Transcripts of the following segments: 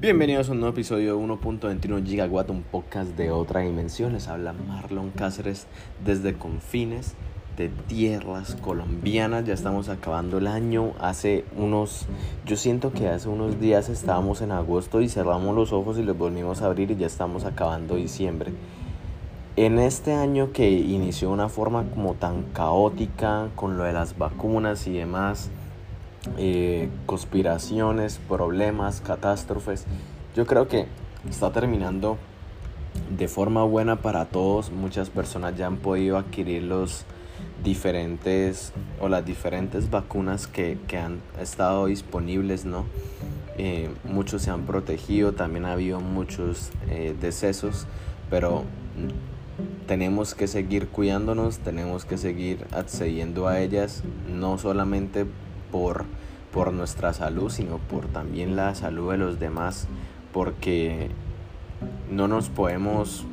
Bienvenidos a un nuevo episodio de 1.21 Gigawatt, un podcast de otra dimensión. Les habla Marlon Cáceres desde confines de tierras colombianas. Ya estamos acabando el año. Hace unos, yo siento que hace unos días estábamos en agosto y cerramos los ojos y los volvimos a abrir y ya estamos acabando diciembre. En este año que inició de una forma como tan caótica con lo de las vacunas y demás, eh, conspiraciones, problemas, catástrofes. Yo creo que está terminando de forma buena para todos. Muchas personas ya han podido adquirir los diferentes o las diferentes vacunas que, han estado disponibles, ¿no? Eh, muchos se han protegido, también ha habido muchos eh, decesos, pero tenemos que seguir cuidándonos, tenemos que seguir accediendo a ellas, no solamente por, por nuestra salud, sino por también la salud de los demás, porque no nos podemos,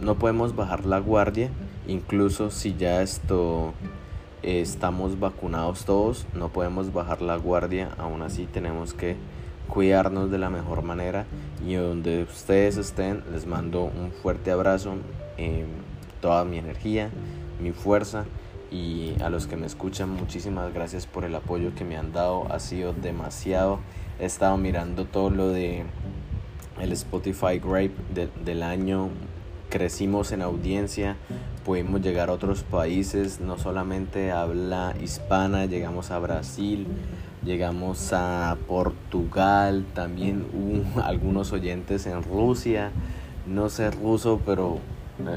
no podemos bajar la guardia, incluso si ya esto estamos vacunados todos, no podemos bajar la guardia, aún así tenemos que cuidarnos de la mejor manera. Y donde ustedes estén les mando un fuerte abrazo, eh, toda mi energía, mi fuerza y a los que me escuchan muchísimas gracias por el apoyo que me han dado. Ha sido demasiado. He estado mirando todo lo de el Spotify Grape del año. Crecimos en audiencia pudimos llegar a otros países no solamente habla hispana llegamos a Brasil llegamos a Portugal también hubo algunos oyentes en Rusia. No sé ruso pero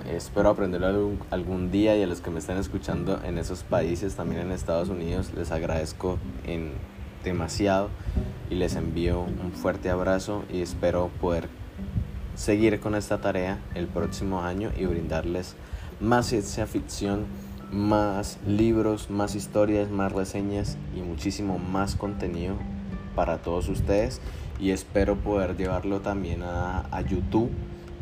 espero aprenderlo algún, día y a los que me están escuchando en esos países, también en Estados Unidos, les agradezco en demasiado y les envío un fuerte abrazo y espero poder seguir con esta tarea el próximo año y brindarles más ciencia ficción, más libros, más historias, más reseñas y muchísimo más contenido para todos ustedes. Y espero poder llevarlo también a, a YouTube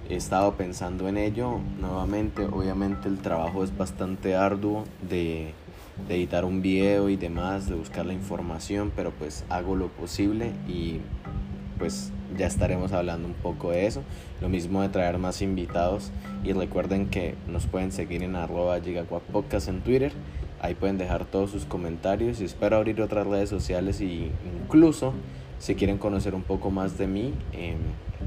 he estado pensando en ello nuevamente. Obviamente el trabajo es bastante arduo de, editar un video y demás, de buscar la información, pero pues hago lo posible y pues ya estaremos hablando un poco de eso. Lo mismo de traer más invitados y recuerden que nos pueden seguir en arroba podcast en Twitter. Ahí pueden dejar todos sus comentarios y espero abrir otras redes sociales y incluso si quieren conocer un poco más de mí, em,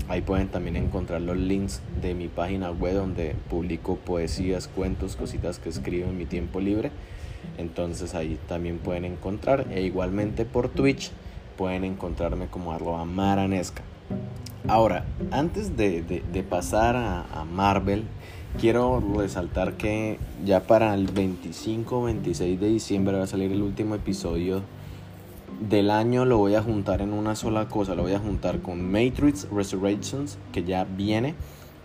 ahí pueden también encontrar los links de mi página web donde publico poesías, cuentos, cositas que escribo en mi tiempo libre. Entonces ahí también pueden encontrar. E igualmente por Twitch pueden encontrarme como arroba maranesca. Ahora, antes de, pasar a, a, Marvel, quiero resaltar que ya para el 25 26 de diciembre va a salir el último episodio del año lo voy a juntar en una sola cosa. Lo voy a juntar con Matrix Resurrections, que ya viene,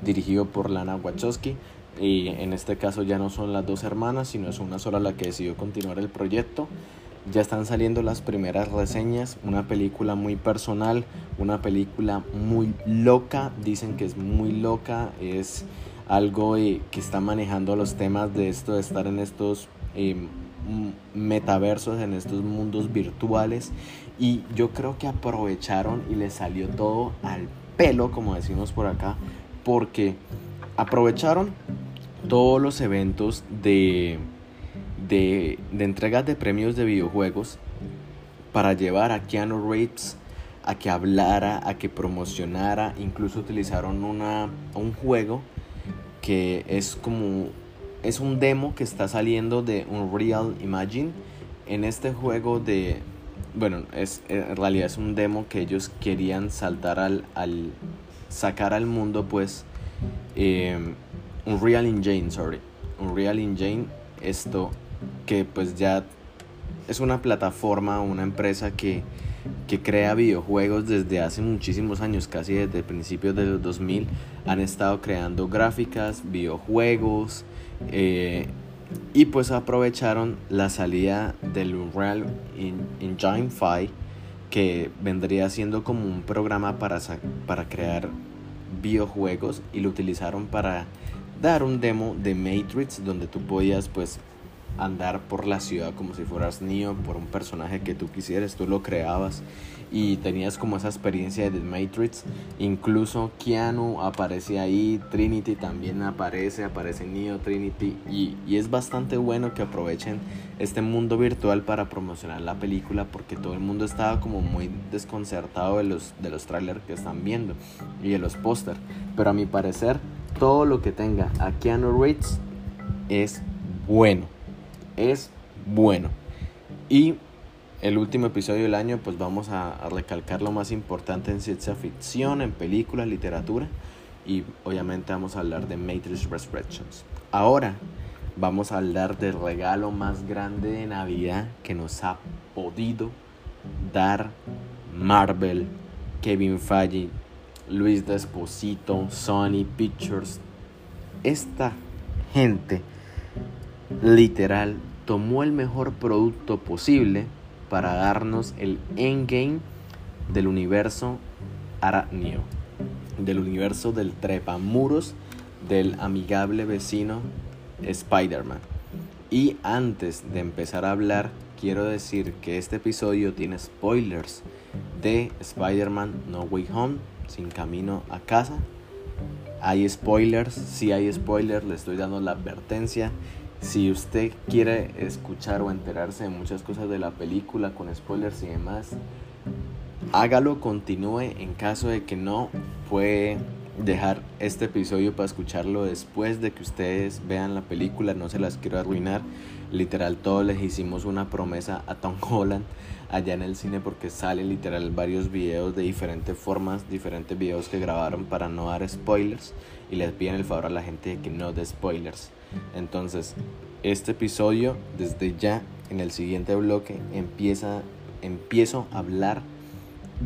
dirigido por Lana Wachowski. Y en este caso ya no son las dos hermanas, sino es una sola la que decidió continuar el proyecto. Ya están saliendo las primeras reseñas, una película muy personal, una película muy loca, dicen que es muy loca, es algo eh, que está manejando los temas de esto, de estar en estos eh, metaversos, en estos mundos virtuales. Y yo creo que aprovecharon y les salió todo al pelo, como decimos por acá, porque aprovecharon todos los eventos de, de, de entregas de premios de videojuegos para llevar a Keanu Reeves a que hablara, a que promocionara, incluso utilizaron una, un juego que es como es un demo que está saliendo de Unreal Imagine. En este juego de... Bueno, es, en realidad es un demo que ellos querían saltar al... al sacar al mundo pues... Eh, Unreal Engine, sorry. Unreal Engine, esto que pues ya es una plataforma, una empresa que, que crea videojuegos desde hace muchísimos años, casi desde principios de los 2000. Han estado creando gráficas, videojuegos, eh, y pues aprovecharon la salida del Unreal Engine 5 que vendría siendo como un programa para, para crear videojuegos y lo utilizaron para dar un demo de Matrix donde tú podías pues andar por la ciudad como si fueras Neo, por un personaje que tú quisieras, tú lo creabas y tenías como esa experiencia de The Matrix. Incluso Keanu aparece ahí, Trinity también aparece, aparece Neo, Trinity y, y es bastante bueno que aprovechen este mundo virtual para promocionar la película porque todo el mundo estaba como muy desconcertado de los, de los trailers que están viendo y de los póster. Pero a mi parecer, todo lo que tenga a Keanu Reeves es bueno. Es bueno. Y el último episodio del año, pues vamos a, recalcar lo más importante en ciencia ficción, en películas, literatura. Y obviamente vamos a hablar de Matrix Resurrections. Ahora vamos a hablar del regalo más grande de Navidad que nos ha podido dar Marvel, Kevin Feige, Luis Desposito, Sony Pictures. Esta gente literal tomó el mejor producto posible para darnos el endgame del universo Aranio, del universo del trepamuros, del amigable vecino Spider-Man. Y antes de empezar a hablar, quiero decir que este episodio tiene spoilers de Spider-Man No Way Home, sin camino a casa. Hay spoilers, si hay spoilers, le estoy dando la advertencia. Si usted quiere escuchar o enterarse de muchas cosas de la película con spoilers y demás, hágalo, continúe. En caso de que no, puede dejar este episodio para escucharlo después de que ustedes vean la película. No se las quiero arruinar. Literal, todos les hicimos una promesa a Tom Holland allá en el cine porque salen literal varios videos de diferentes formas, diferentes videos que grabaron para no dar spoilers y les piden el favor a la gente de que no dé spoilers. Entonces, este episodio, desde ya, en el siguiente bloque, empieza, empiezo a hablar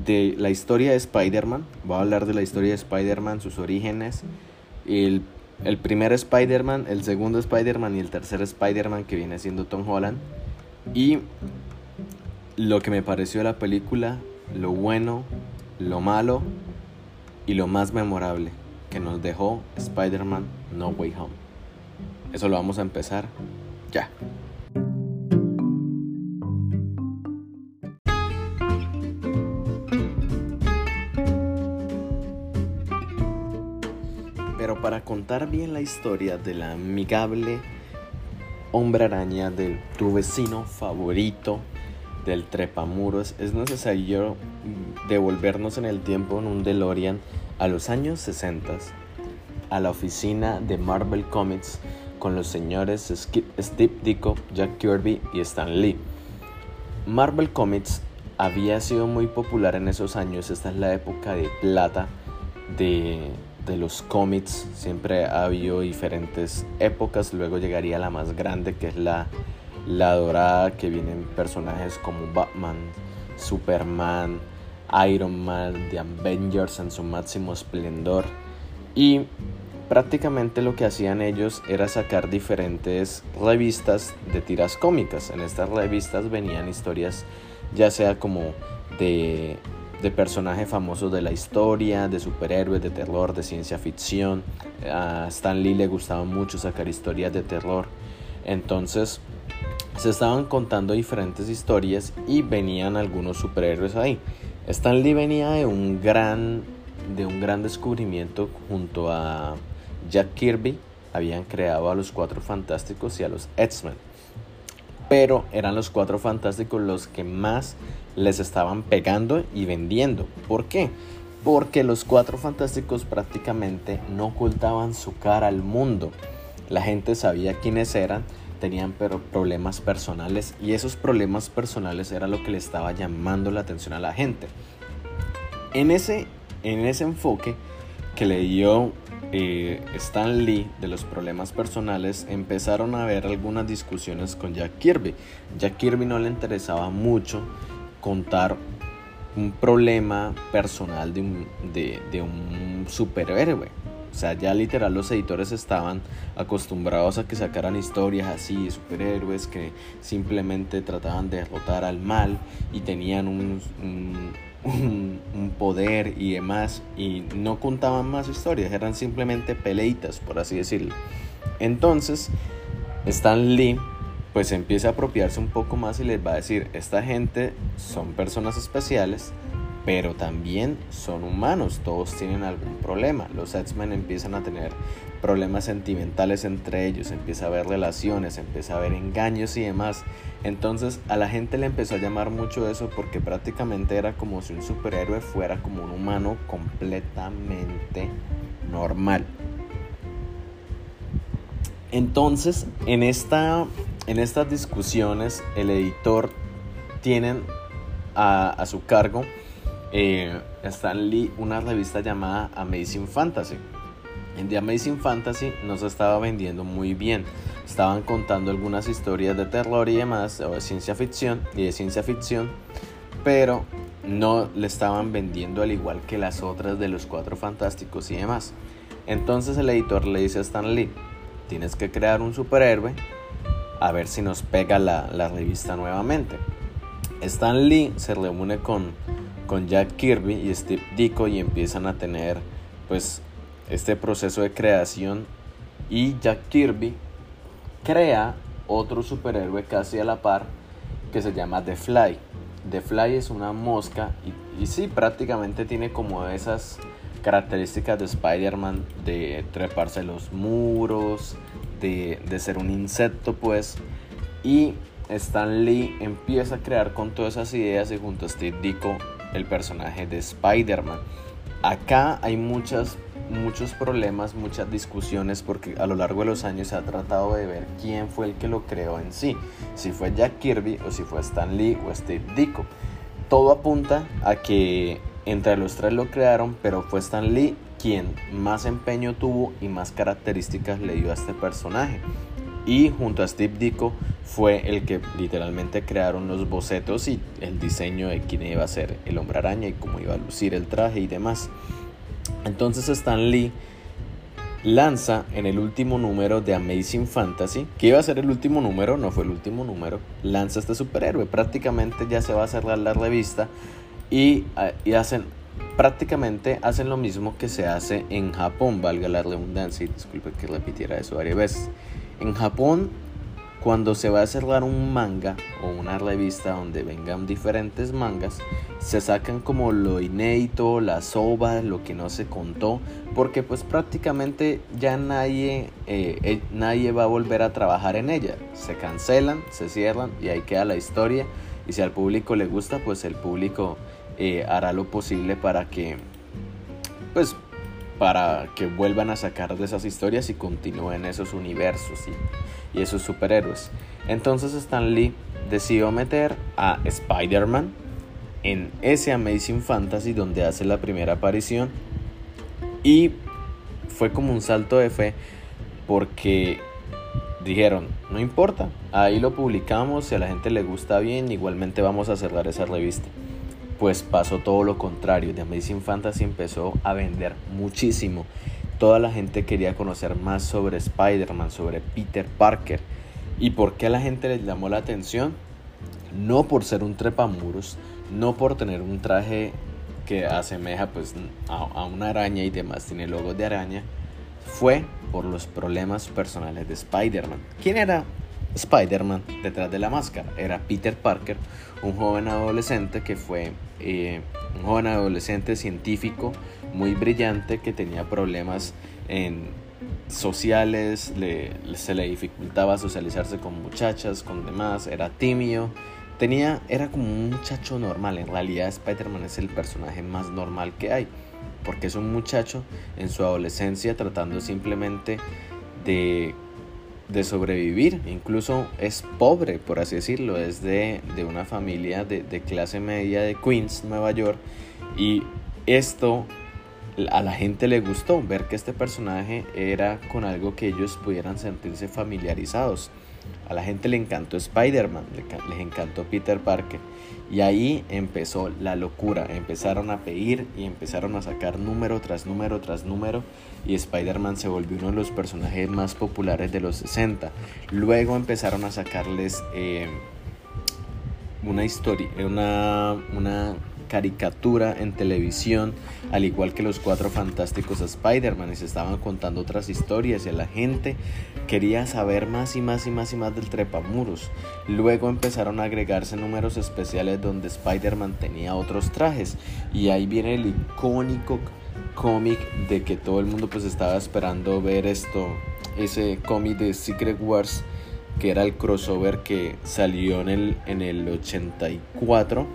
de la historia de Spider-Man. Voy a hablar de la historia de Spider-Man, sus orígenes, el, el primer Spider-Man, el segundo Spider-Man y el tercer Spider-Man que viene siendo Tom Holland. Y lo que me pareció de la película, lo bueno, lo malo y lo más memorable que nos dejó Spider-Man No Way Home. Eso lo vamos a empezar ya. Pero para contar bien la historia de la amigable hombre araña de tu vecino favorito del trepamuros, es necesario devolvernos en el tiempo en un DeLorean a los años 60 a la oficina de Marvel Comics con los señores Steve Ditko, Jack Kirby y Stan Lee. Marvel Comics había sido muy popular en esos años, esta es la época de plata de, los cómics, siempre ha habido diferentes épocas, luego llegaría la más grande que es la, la dorada, que vienen personajes como Batman, Superman, Iron Man, The Avengers en su máximo esplendor. Y prácticamente lo que hacían ellos era sacar diferentes revistas de tiras cómicas. En estas revistas venían historias ya sea como de, personajes famosos de la historia, de superhéroes, de terror, de ciencia ficción. A Stan Lee le gustaba mucho sacar historias de terror. Entonces se estaban contando diferentes historias y venían algunos superhéroes ahí. Stan Lee venía de un gran, de un gran descubrimiento junto a Jack Kirby habían creado a los Cuatro Fantásticos y a los X-Men. Pero eran los Cuatro Fantásticos los que más les estaban pegando y vendiendo. ¿Por qué? Porque los Cuatro Fantásticos prácticamente no ocultaban su cara al mundo. La gente sabía quiénes eran, tenían pero problemas personales y esos problemas personales era lo que le estaba llamando la atención a la gente. En ese, en ese enfoque que le dio Stan Lee de los problemas personales empezaron a haber algunas discusiones con Jack Kirby. Jack Kirby no le interesaba mucho contar un problema personal de un, de, un superhéroe. O sea, ya literal los editores estaban acostumbrados a que sacaran historias así de superhéroes que simplemente trataban de derrotar al mal y tenían un un, poder y demás y no contaban más historias, eran simplemente peleitas, por así decirlo. Entonces, Stan Lee pues empieza a apropiarse un poco más y les va a decir, esta gente son personas especiales, pero también son humanos, todos tienen algún problema. Los X-Men empiezan a tener problemas sentimentales entre ellos, empieza a haber relaciones, empieza a haber engaños y demás. Entonces a la gente le empezó a llamar mucho eso porque prácticamente era como si un superhéroe fuera como un humano completamente normal. Entonces, en, esta, en estas discusiones, el editor tiene a, a su cargo eh, Stan Lee una revista llamada Amazing Fantasy. En The Amazing Fantasy no se estaba vendiendo muy bien. Estaban contando algunas historias de terror y demás, o de ciencia ficción y de ciencia ficción, pero no le estaban vendiendo al igual que las otras de los cuatro fantásticos y demás. Entonces el editor le dice a Stan Lee, tienes que crear un superhéroe a ver si nos pega la, la revista nuevamente. Stan Lee se reúne con con Jack Kirby y Steve Ditko y empiezan a tener pues este proceso de creación y Jack Kirby crea otro superhéroe casi a la par que se llama The Fly. The Fly es una mosca y, y sí, prácticamente tiene como esas características de Spider-Man de treparse los muros, de, de ser un insecto pues. Y Stan Lee empieza a crear con todas esas ideas y junto a Steve Ditko el personaje de Spider-Man. Acá hay muchas, muchos problemas, muchas discusiones porque a lo largo de los años se ha tratado de ver quién fue el que lo creó en sí, si fue Jack Kirby o si fue Stan Lee o Steve Ditko. Todo apunta a que entre los tres lo crearon, pero fue Stan Lee quien más empeño tuvo y más características le dio a este personaje y junto a Steve Ditko fue el que literalmente crearon los bocetos y el diseño de quién iba a ser el hombre araña y cómo iba a lucir el traje y demás. Entonces Stan Lee lanza en el último número de Amazing Fantasy, que iba a ser el último número, no fue el último número, lanza este superhéroe. Prácticamente ya se va a cerrar la revista y, ah, y hacen prácticamente hacen lo mismo que se hace en Japón, valga la redundancia, y disculpe que repitiera eso varias veces. En Japón, cuando se va a cerrar un manga o una revista donde vengan diferentes mangas, se sacan como lo inédito, la soba, lo que no se contó, porque pues prácticamente ya nadie, eh, eh, nadie va a volver a trabajar en ella. Se cancelan, se cierran y ahí queda la historia. Y si al público le gusta, pues el público eh, hará lo posible para que pues para que vuelvan a sacar de esas historias y continúen esos universos y, esos superhéroes. Entonces Stan Lee decidió meter a Spider-Man en ese Amazing Fantasy donde hace la primera aparición y fue como un salto de fe porque dijeron, no importa, ahí lo publicamos, si a la gente le gusta bien, igualmente vamos a cerrar esa revista pues pasó todo lo contrario. The Amazing Fantasy empezó a vender muchísimo. Toda la gente quería conocer más sobre Spider-Man, sobre Peter Parker. ¿Y por qué a la gente le llamó la atención? No por ser un trepamuros, no por tener un traje que asemeja pues a una araña y demás, tiene logos de araña, fue por los problemas personales de Spider-Man. ¿Quién era Spider-Man detrás de la máscara. Era Peter Parker, un joven adolescente que fue eh, un joven adolescente científico muy brillante que tenía problemas en sociales, se le dificultaba socializarse con muchachas, con demás, era tímido, tenía, era como un muchacho normal. En realidad Spider-Man es el personaje más normal que hay, porque es un muchacho en su adolescencia tratando simplemente de de sobrevivir, incluso es pobre, por así decirlo, es de, una familia de, de, clase media de Queens, Nueva York, y esto a la gente le gustó, ver que este personaje era con algo que ellos pudieran sentirse familiarizados. A la gente le encantó Spider-Man, les encantó Peter Parker. Y ahí empezó la locura. Empezaron a pedir y empezaron a sacar número tras número tras número. Y Spider-Man se volvió uno de los personajes más populares de los 60. Luego empezaron a sacarles eh, una historia, una, una caricatura en televisión, al igual que los cuatro fantásticos Spider-Man, y se estaban contando otras historias y la gente quería saber más y más y más y más del trepamuros. Luego empezaron a agregarse números especiales donde Spider-Man tenía otros trajes, y ahí viene el icónico cómic de que todo el mundo pues estaba esperando ver esto, ese cómic de Secret Wars que era el crossover que salió en el, en el 84,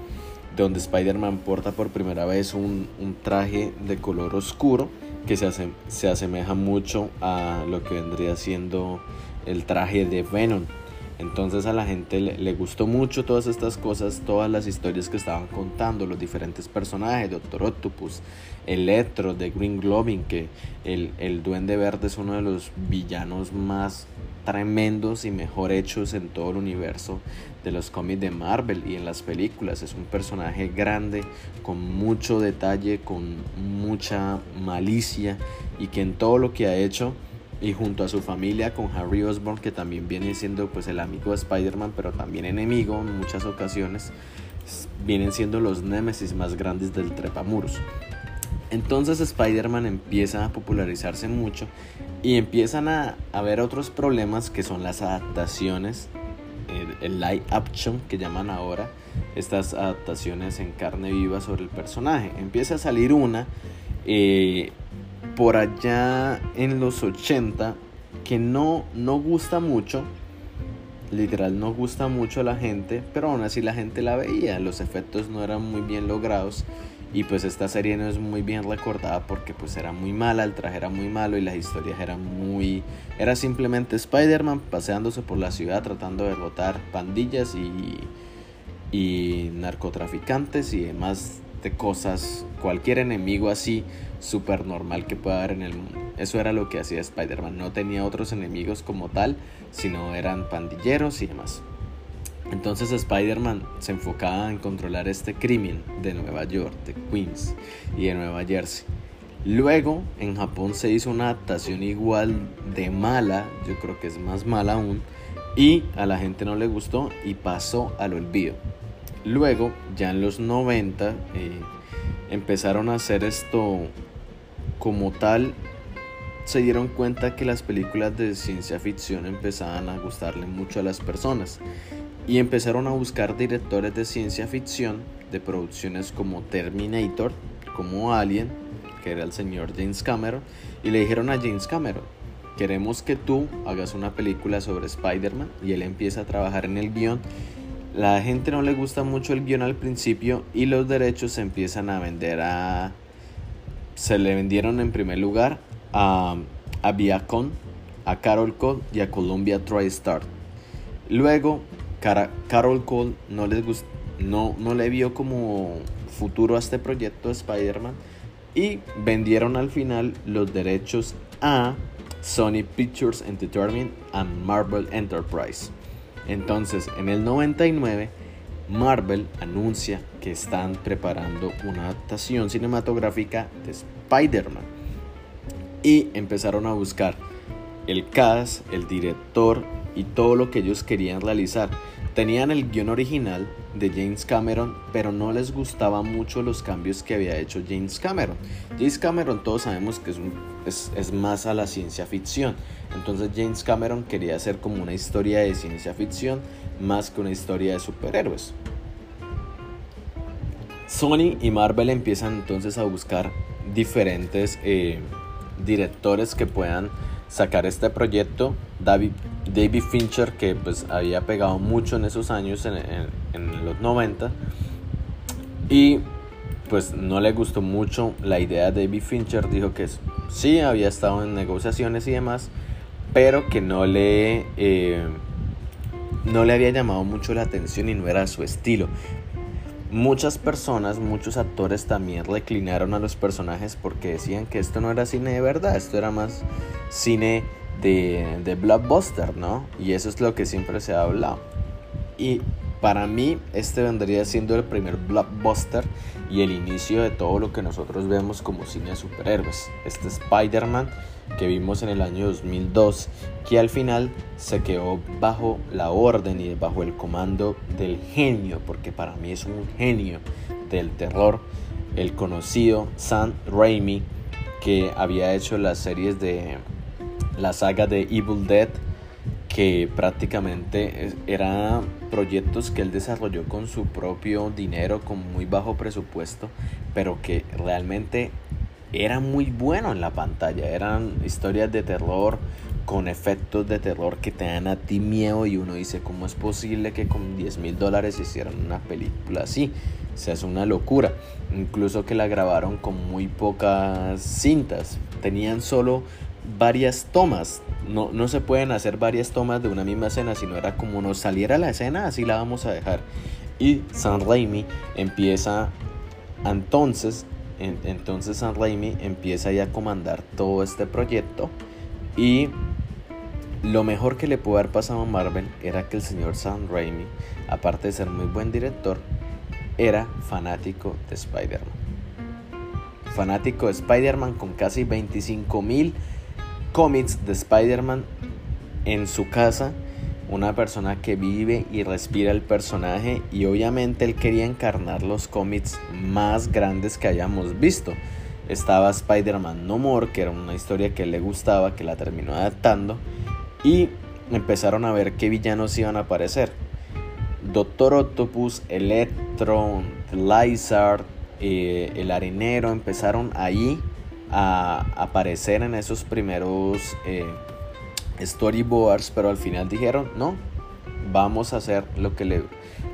donde Spider-Man porta por primera vez un, traje de color oscuro que se, se asemeja mucho a lo que vendría siendo el traje de Venom. Entonces a la gente le, gustó mucho todas estas cosas, todas las historias que estaban contando, los diferentes personajes, Doctor Octopus, Electro, de Green Globin, que el, el Duende Verde es uno de los villanos más tremendos y mejor hechos en todo el universo de los cómics de Marvel y en las películas. Es un personaje grande, con mucho detalle, con mucha malicia y que en todo lo que ha hecho y junto a su familia con Harry Osborn que también viene siendo pues el amigo de Spider-Man pero también enemigo en muchas ocasiones vienen siendo los némesis más grandes del trepamuros entonces Spider-Man empieza a popularizarse mucho y empiezan a haber otros problemas que son las adaptaciones, el, live action que llaman ahora, estas adaptaciones en carne viva sobre el personaje. Empieza a salir una eh, por allá en los 80 que no, no gusta mucho, literal no gusta mucho a la gente, pero aún así la gente la veía, los efectos no eran muy bien logrados y pues esta serie no es muy bien recordada porque pues era muy mala, el traje era muy malo y las historias eran muy... Era simplemente Spider-Man paseándose por la ciudad tratando de derrotar pandillas y, y narcotraficantes y demás de cosas, cualquier enemigo así súper normal que pueda haber en el mundo. Eso era lo que hacía Spider-Man, no tenía otros enemigos como tal, sino eran pandilleros y demás. Entonces Spider-Man se enfocaba en controlar este crimen de Nueva York, de Queens y de Nueva Jersey. Luego en Japón se hizo una adaptación igual de mala, yo creo que es más mala aún, y a la gente no le gustó y pasó al olvido. Luego, ya en los 90, eh, empezaron a hacer esto como tal. Se dieron cuenta que las películas de ciencia ficción empezaban a gustarle mucho a las personas y empezaron a buscar directores de ciencia ficción de producciones como Terminator, como Alien, que era el señor James Cameron, y le dijeron a James Cameron, queremos que tú hagas una película sobre Spider-Man, y él empieza a trabajar en el guion. La gente no le gusta mucho el guion al principio y los derechos se empiezan a vender a... Se le vendieron en primer lugar a, Viacom, a Carol Cole y a Columbia TriStar. Luego Carol Cole no, les no, no le vio como futuro a este proyecto de Spider-Man y vendieron al final los derechos a Sony Pictures Entertainment and Marvel Enterprise. Entonces, en el 99, Marvel anuncia que están preparando una adaptación cinematográfica de Spider-Man. Y empezaron a buscar el cast, el director y todo lo que ellos querían realizar. Tenían el guion original de James Cameron, pero no les gustaban mucho los cambios que había hecho James Cameron. James Cameron todos sabemos que es, es, más a la ciencia ficción. Entonces James Cameron quería hacer como una historia de ciencia ficción más que una historia de superhéroes. Sony y Marvel empiezan entonces a buscar diferentes eh, directores que puedan sacar este proyecto. David, David Fincher, que pues había pegado mucho en esos años, en, los 90, y pues no le gustó mucho la idea de David Fincher, dijo que sí, había estado en negociaciones y demás, pero que no le, eh, no le había llamado mucho la atención y no era su estilo. Muchas personas, muchos actores también reclinaron a los personajes porque decían que esto no era cine de verdad, esto era más cine de, de blockbuster, ¿no? Y eso es lo que siempre se ha hablado. Y para mí este vendría siendo el primer blockbuster y el inicio de todo lo que nosotros vemos como cine de superhéroes. Este Spider-Man que vimos en el año 2002, que al final se quedó bajo la orden y bajo el comando del genio, porque para mí es un genio del terror, el conocido Sam Raimi, que había hecho las series de la saga de Evil Dead, que prácticamente eran proyectos que él desarrolló con su propio dinero, con muy bajo presupuesto, pero que realmente era muy bueno en la pantalla. Eran historias de terror con efectos de terror que te dan a ti miedo y uno dice, ¿cómo es posible que con 10 mil dólares hicieran una película así? O sea, es una locura. Incluso que la grabaron con muy pocas cintas. Tenían solo varias tomas. No, no se pueden hacer varias tomas de una misma escena, sino era como nos saliera la escena, así la vamos a dejar. Y San Raimi empieza entonces, entonces San Raimi empieza ya a comandar todo este proyecto y lo mejor que le pudo haber pasado a Marvel era que el señor Sam Raimi, aparte de ser muy buen director, era fanático de Spider-Man. Fanático de Spider-Man con casi 25 mil cómics de Spider-Man en su casa. Una persona que vive y respira el personaje y obviamente él quería encarnar los cómics más grandes que hayamos visto. Estaba Spider-Man No More, que era una historia que le gustaba, que la terminó adaptando y empezaron a ver qué villanos iban a aparecer. Doctor Octopus, Electro, Lizard, eh, el arenero empezaron ahí a aparecer en esos primeros eh, storyboards, pero al final dijeron, no, vamos a hacer lo que, le,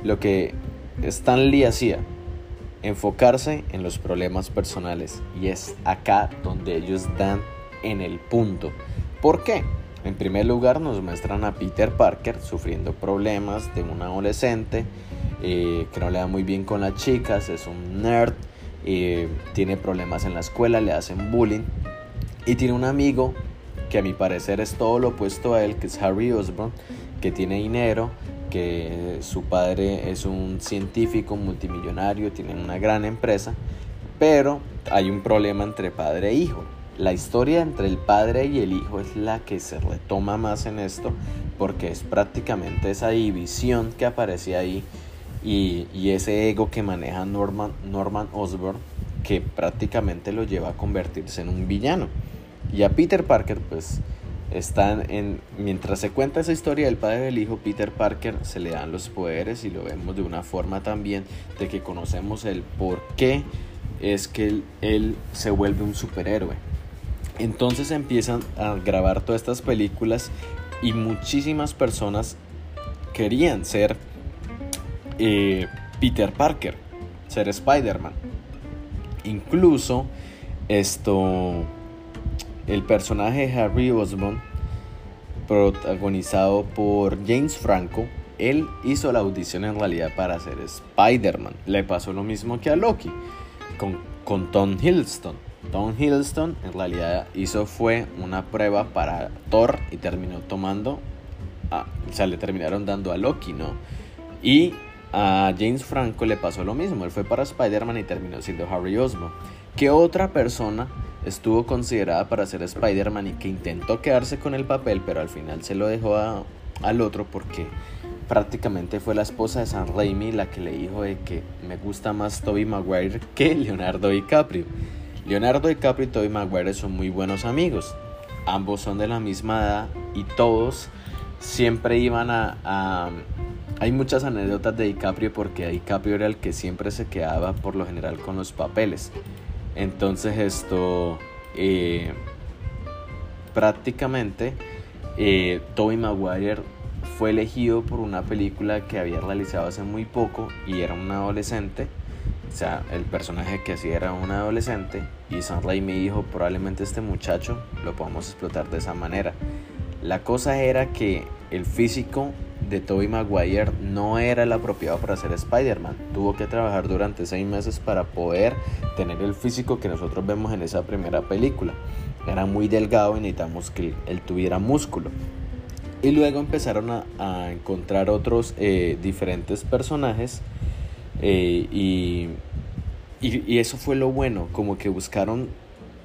lo que Stan Lee hacía, enfocarse en los problemas personales. Y es acá donde ellos dan en el punto. ¿Por qué? En primer lugar nos muestran a Peter Parker sufriendo problemas de un adolescente eh, que no le da muy bien con las chicas, es un nerd, tiene problemas en la escuela, le hacen bullying. Y tiene un amigo que a mi parecer es todo lo opuesto a él, que es Harry Osborn, que tiene dinero, que su padre es un científico multimillonario, tiene una gran empresa, pero hay un problema entre padre e hijo. La historia entre el padre y el hijo es la que se retoma más en esto porque es prácticamente esa división que aparece ahí y, ese ego que maneja Norman, Norman Osborn que prácticamente lo lleva a convertirse en un villano. Y a Peter Parker pues están en mientras se cuenta esa historia del padre y del hijo Peter Parker se le dan los poderes y lo vemos de una forma también de que conocemos el por qué es que él se vuelve un superhéroe entonces empiezan a grabar todas estas películas y muchísimas personas querían ser Peter Parker, ser Spider-Man. Incluso esto, el personaje Harry Osborn, protagonizado por James Franco, él hizo la audición en realidad para ser Spider-Man. Le pasó lo mismo que a Loki con, con Tom Hiddleston Tom Hiddleston en realidad hizo fue una prueba para Thor y terminó tomando, o sea, le terminaron dando a Loki, ¿no? Y a James Franco le pasó lo mismo, él fue para Spider-Man y terminó siendo Harry Osborn. ¿Qué otra persona estuvo considerada para ser Spider-Man y que intentó quedarse con el papel, pero al final se lo dejó al otro porque prácticamente fue la esposa de San Raimi la que le dijo de que me gusta más Tobey Maguire que Leonardo DiCaprio. Leonardo DiCaprio y Tobey Maguire son muy buenos amigos. Ambos son de la misma edad y todos siempre iban a, Hay muchas anécdotas de DiCaprio porque DiCaprio era el que siempre se quedaba por lo general con los papeles. Entonces esto... Eh, prácticamente eh, Tobey Maguire fue elegido por una película que había realizado hace muy poco y era un adolescente o sea, el personaje que hacía era un adolescente y Sam Raimi dijo probablemente este muchacho lo podamos explotar de esa manera. La cosa era que el físico de Tobey Maguire no era el apropiado para ser Spider-Man. Tuvo que trabajar durante seis meses para poder tener el físico que nosotros vemos en esa primera película. Era muy delgado y necesitamos que él tuviera músculo. Y luego empezaron a, encontrar otros eh, diferentes personajes eh, y, y, eso fue lo bueno, como que buscaron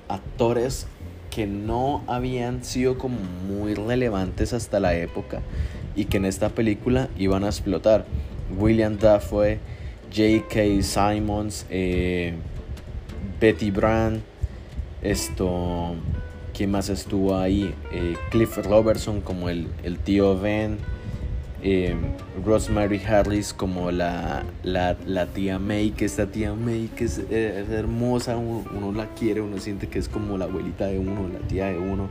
actores que no habían sido como muy relevantes hasta la época y que en esta película iban a explotar. William Dafoe, J.K. Simons, eh, Betty Brand, esto, ¿quién más estuvo ahí? Eh, Cliff Robertson como el, el tío Ben, eh, Rosemary Harris como la, la, tía May, que esta tía May que es, es hermosa, uno, uno, la quiere, uno siente que es como la abuelita de uno, la tía de uno.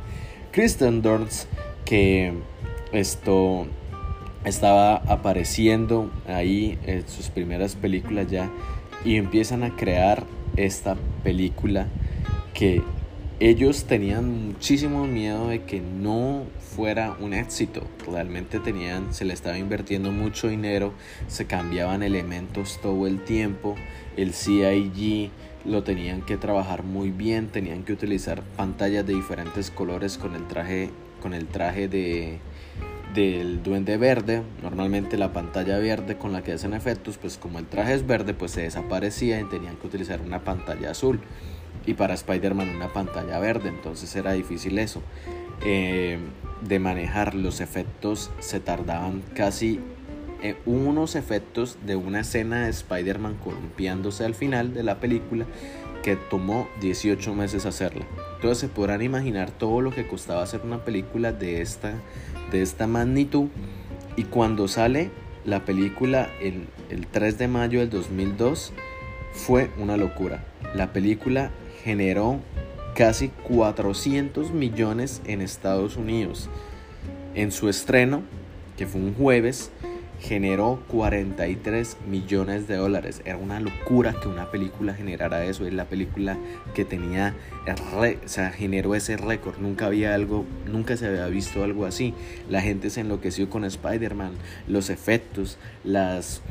Kristen Dunst, que esto estaba apareciendo ahí en sus primeras películas ya y empiezan a crear esta película que ellos tenían muchísimo miedo de que no fuera un éxito. Realmente tenían, se le estaba invirtiendo mucho dinero, se cambiaban elementos todo el tiempo, el CIG lo tenían que trabajar muy bien, tenían que utilizar pantallas de diferentes colores con el traje, con el traje de del duende verde, normalmente la pantalla verde con la que hacen efectos, pues como el traje es verde, pues se desaparecía y tenían que utilizar una pantalla azul y para Spider-Man una pantalla verde, entonces era difícil eso. Eh, de manejar los efectos se tardaban casi eh, unos efectos de una escena de Spider-Man columpiándose al final de la película que tomó 18 meses hacerla. Entonces se podrán imaginar todo lo que costaba hacer una película de esta, de esta magnitud. Y cuando sale la película el, el 3 de mayo del 2002 fue una locura. La película generó casi 400 millones en Estados Unidos. En su estreno, que fue un jueves, generó 43 millones de dólares. Era una locura que una película generara eso. Es la película que tenía, o sea, generó ese récord. Nunca había algo, nunca se había visto algo así. La gente se enloqueció con Spider-Man, los efectos, las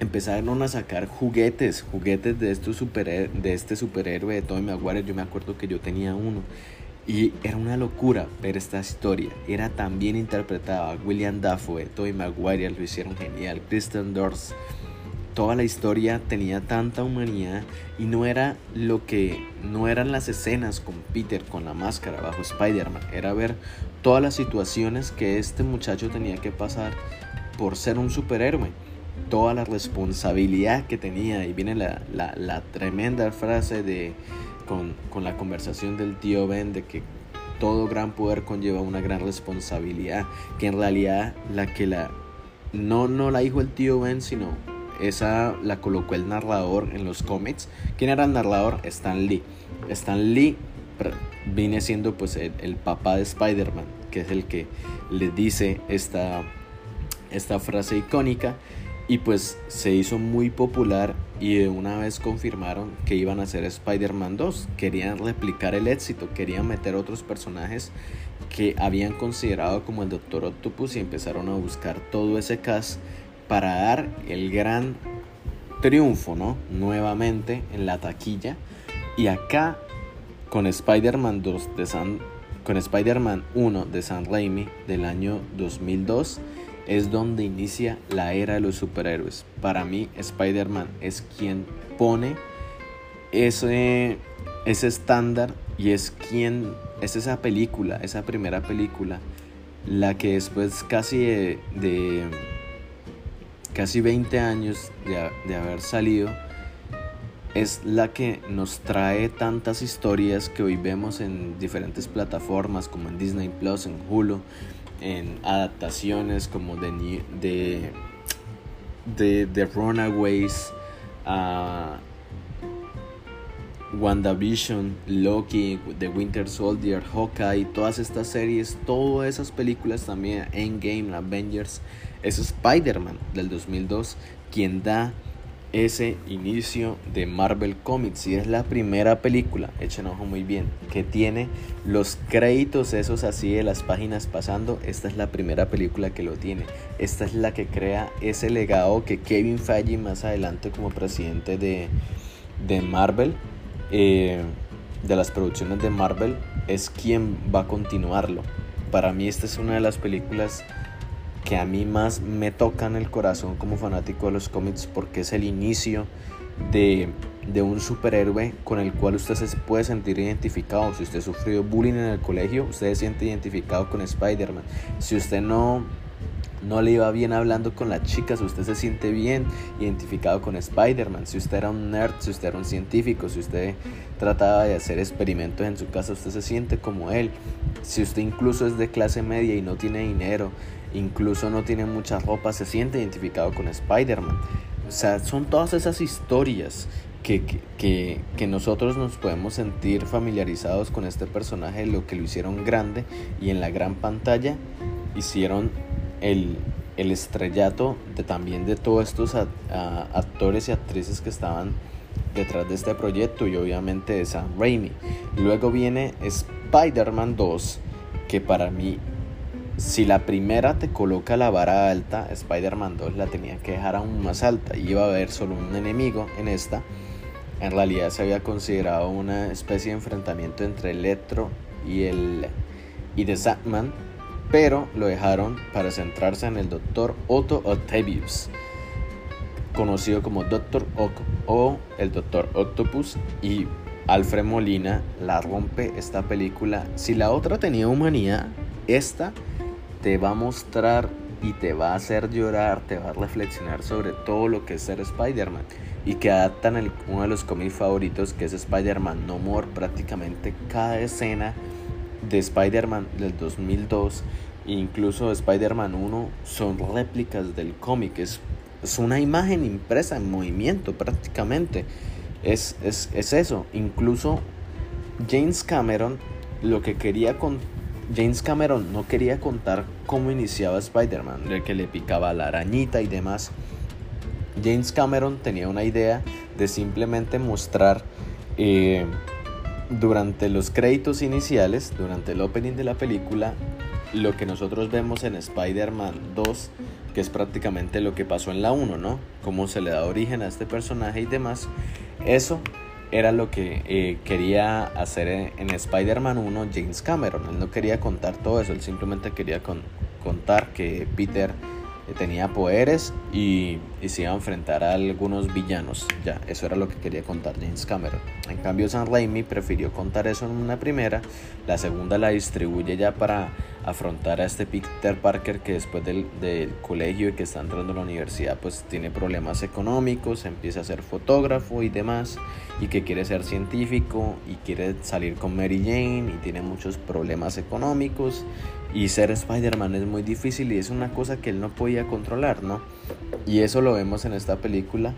empezaron a sacar juguetes, juguetes de, estos super, de este superhéroe de Tobey Maguire. Yo me acuerdo que yo tenía uno. Y era una locura ver esta historia. Era tan bien interpretada. William Dafoe, Tobey Maguire lo hicieron genial. Kristen Dunst. Toda la historia tenía tanta humanidad y no era lo que no eran las escenas con Peter con la máscara bajo Spider-Man, era ver todas las situaciones que este muchacho tenía que pasar por ser un superhéroe toda la responsabilidad que tenía. Y viene la, la, tremenda frase de, con, con, la conversación del tío Ben de que todo gran poder conlleva una gran responsabilidad. Que en realidad la que la... No, no la dijo el tío Ben, sino esa la colocó el narrador en los cómics. ¿Quién era el narrador? Stan Lee. Stan Lee viene siendo pues el, el papá de Spider-Man, que es el que le dice esta, esta frase icónica y pues se hizo muy popular y de una vez confirmaron que iban a hacer Spider-Man 2. Querían replicar el éxito, querían meter otros personajes que habían considerado como el Doctor Octopus y empezaron a buscar todo ese cast para dar el gran triunfo, ¿no? Nuevamente en la taquilla. Y acá con Spider-Man 2 de San con Spider-Man 1 de San Raimi del año 2002 es donde inicia la era de los superhéroes. Para mí, Spider-Man es quien pone ese, ese estándar y es quien es esa película, esa primera película, la que después casi de, casi 20 años de, de haber salido, es la que nos trae tantas historias que hoy vemos en diferentes plataformas como en Disney Plus, en Hulu, en adaptaciones como de, de, de, Runaways, uh, WandaVision, Loki, The Winter Soldier, Hawkeye, todas estas series, todas esas películas también, Endgame, Avengers, es Spider-Man del 2002 quien da ese inicio de Marvel Comics y es la primera película, echen ojo muy bien, que tiene los créditos esos así de las páginas pasando, esta es la primera película que lo tiene, esta es la que crea ese legado que Kevin Feige más adelante como presidente de, de Marvel, eh, de las producciones de Marvel, es quien va a continuarlo. Para mí esta es una de las películas que a mí más me tocan el corazón como fanático de los cómics porque es el inicio de, de, un superhéroe con el cual usted se puede sentir identificado. Si usted sufrió bullying en el colegio, usted se siente identificado con Spider-Man. Si usted no, no le iba bien hablando con las chicas, usted se siente bien identificado con Spider-Man. Si usted era un nerd, si usted era un científico, si usted trataba de hacer experimentos en su casa, usted se siente como él. Si usted incluso es de clase media y no tiene dinero, incluso no tiene mucha ropa, se siente identificado con Spider-Man. O sea, son todas esas historias que, que, que, nosotros nos podemos sentir familiarizados con este personaje, lo que lo hicieron grande y en la gran pantalla hicieron el, el estrellato de también de todos estos actores y actrices que estaban detrás de este proyecto y obviamente de Sam Raimi. Luego viene Spider-Man 2, que para mí, si la primera te coloca la vara alta, Spider-Man 2 la tenía que dejar aún más alta. Iba a haber solo un enemigo en esta. En realidad se había considerado una especie de enfrentamiento entre Electro y el y The Sandman pero lo dejaron para centrarse en el Dr. Otto Octavius, conocido como Dr. Ock o el Dr. Octopus, y Alfred Molina la rompe esta película. Si la otra tenía humanidad, esta te va a mostrar y te va a hacer llorar, te va a reflexionar sobre todo lo que es ser Spider-Man y que adaptan uno de los cómics favoritos que es Spider-Man No More prácticamente cada escena de Spider-Man del 2002 e incluso Spider-Man 1 son réplicas del cómic. Es, es, una imagen impresa en movimiento prácticamente. Es, es, es eso. Incluso James Cameron lo que quería con James Cameron no quería contar cómo iniciaba Spider-Man, de que le picaba la arañita y demás. James Cameron tenía una idea de simplemente mostrar eh, durante los créditos iniciales, durante el opening de la película, lo que nosotros vemos en Spider-Man 2, que es prácticamente lo que pasó en la 1, ¿no? Cómo se le da origen a este personaje y demás. Eso era lo que eh, quería hacer en, Spider-Man 1 James Cameron. Él no quería contar todo eso, él simplemente quería contar que Peter tenía poderes y, se iba a enfrentar a algunos villanos. Ya, eso era lo que quería contar James Cameron. En cambio, Sam Raimi prefirió contar eso en una primera, la segunda la distribuye ya para afrontar a este Peter Parker que después del, del colegio y que está entrando a la universidad pues tiene problemas económicos, empieza a ser fotógrafo y demás y que quiere ser científico y quiere salir con Mary Jane y tiene muchos problemas económicos y ser Spider-Man es muy difícil y es una cosa que él no podía controlar, ¿no? Y eso lo vemos en esta película.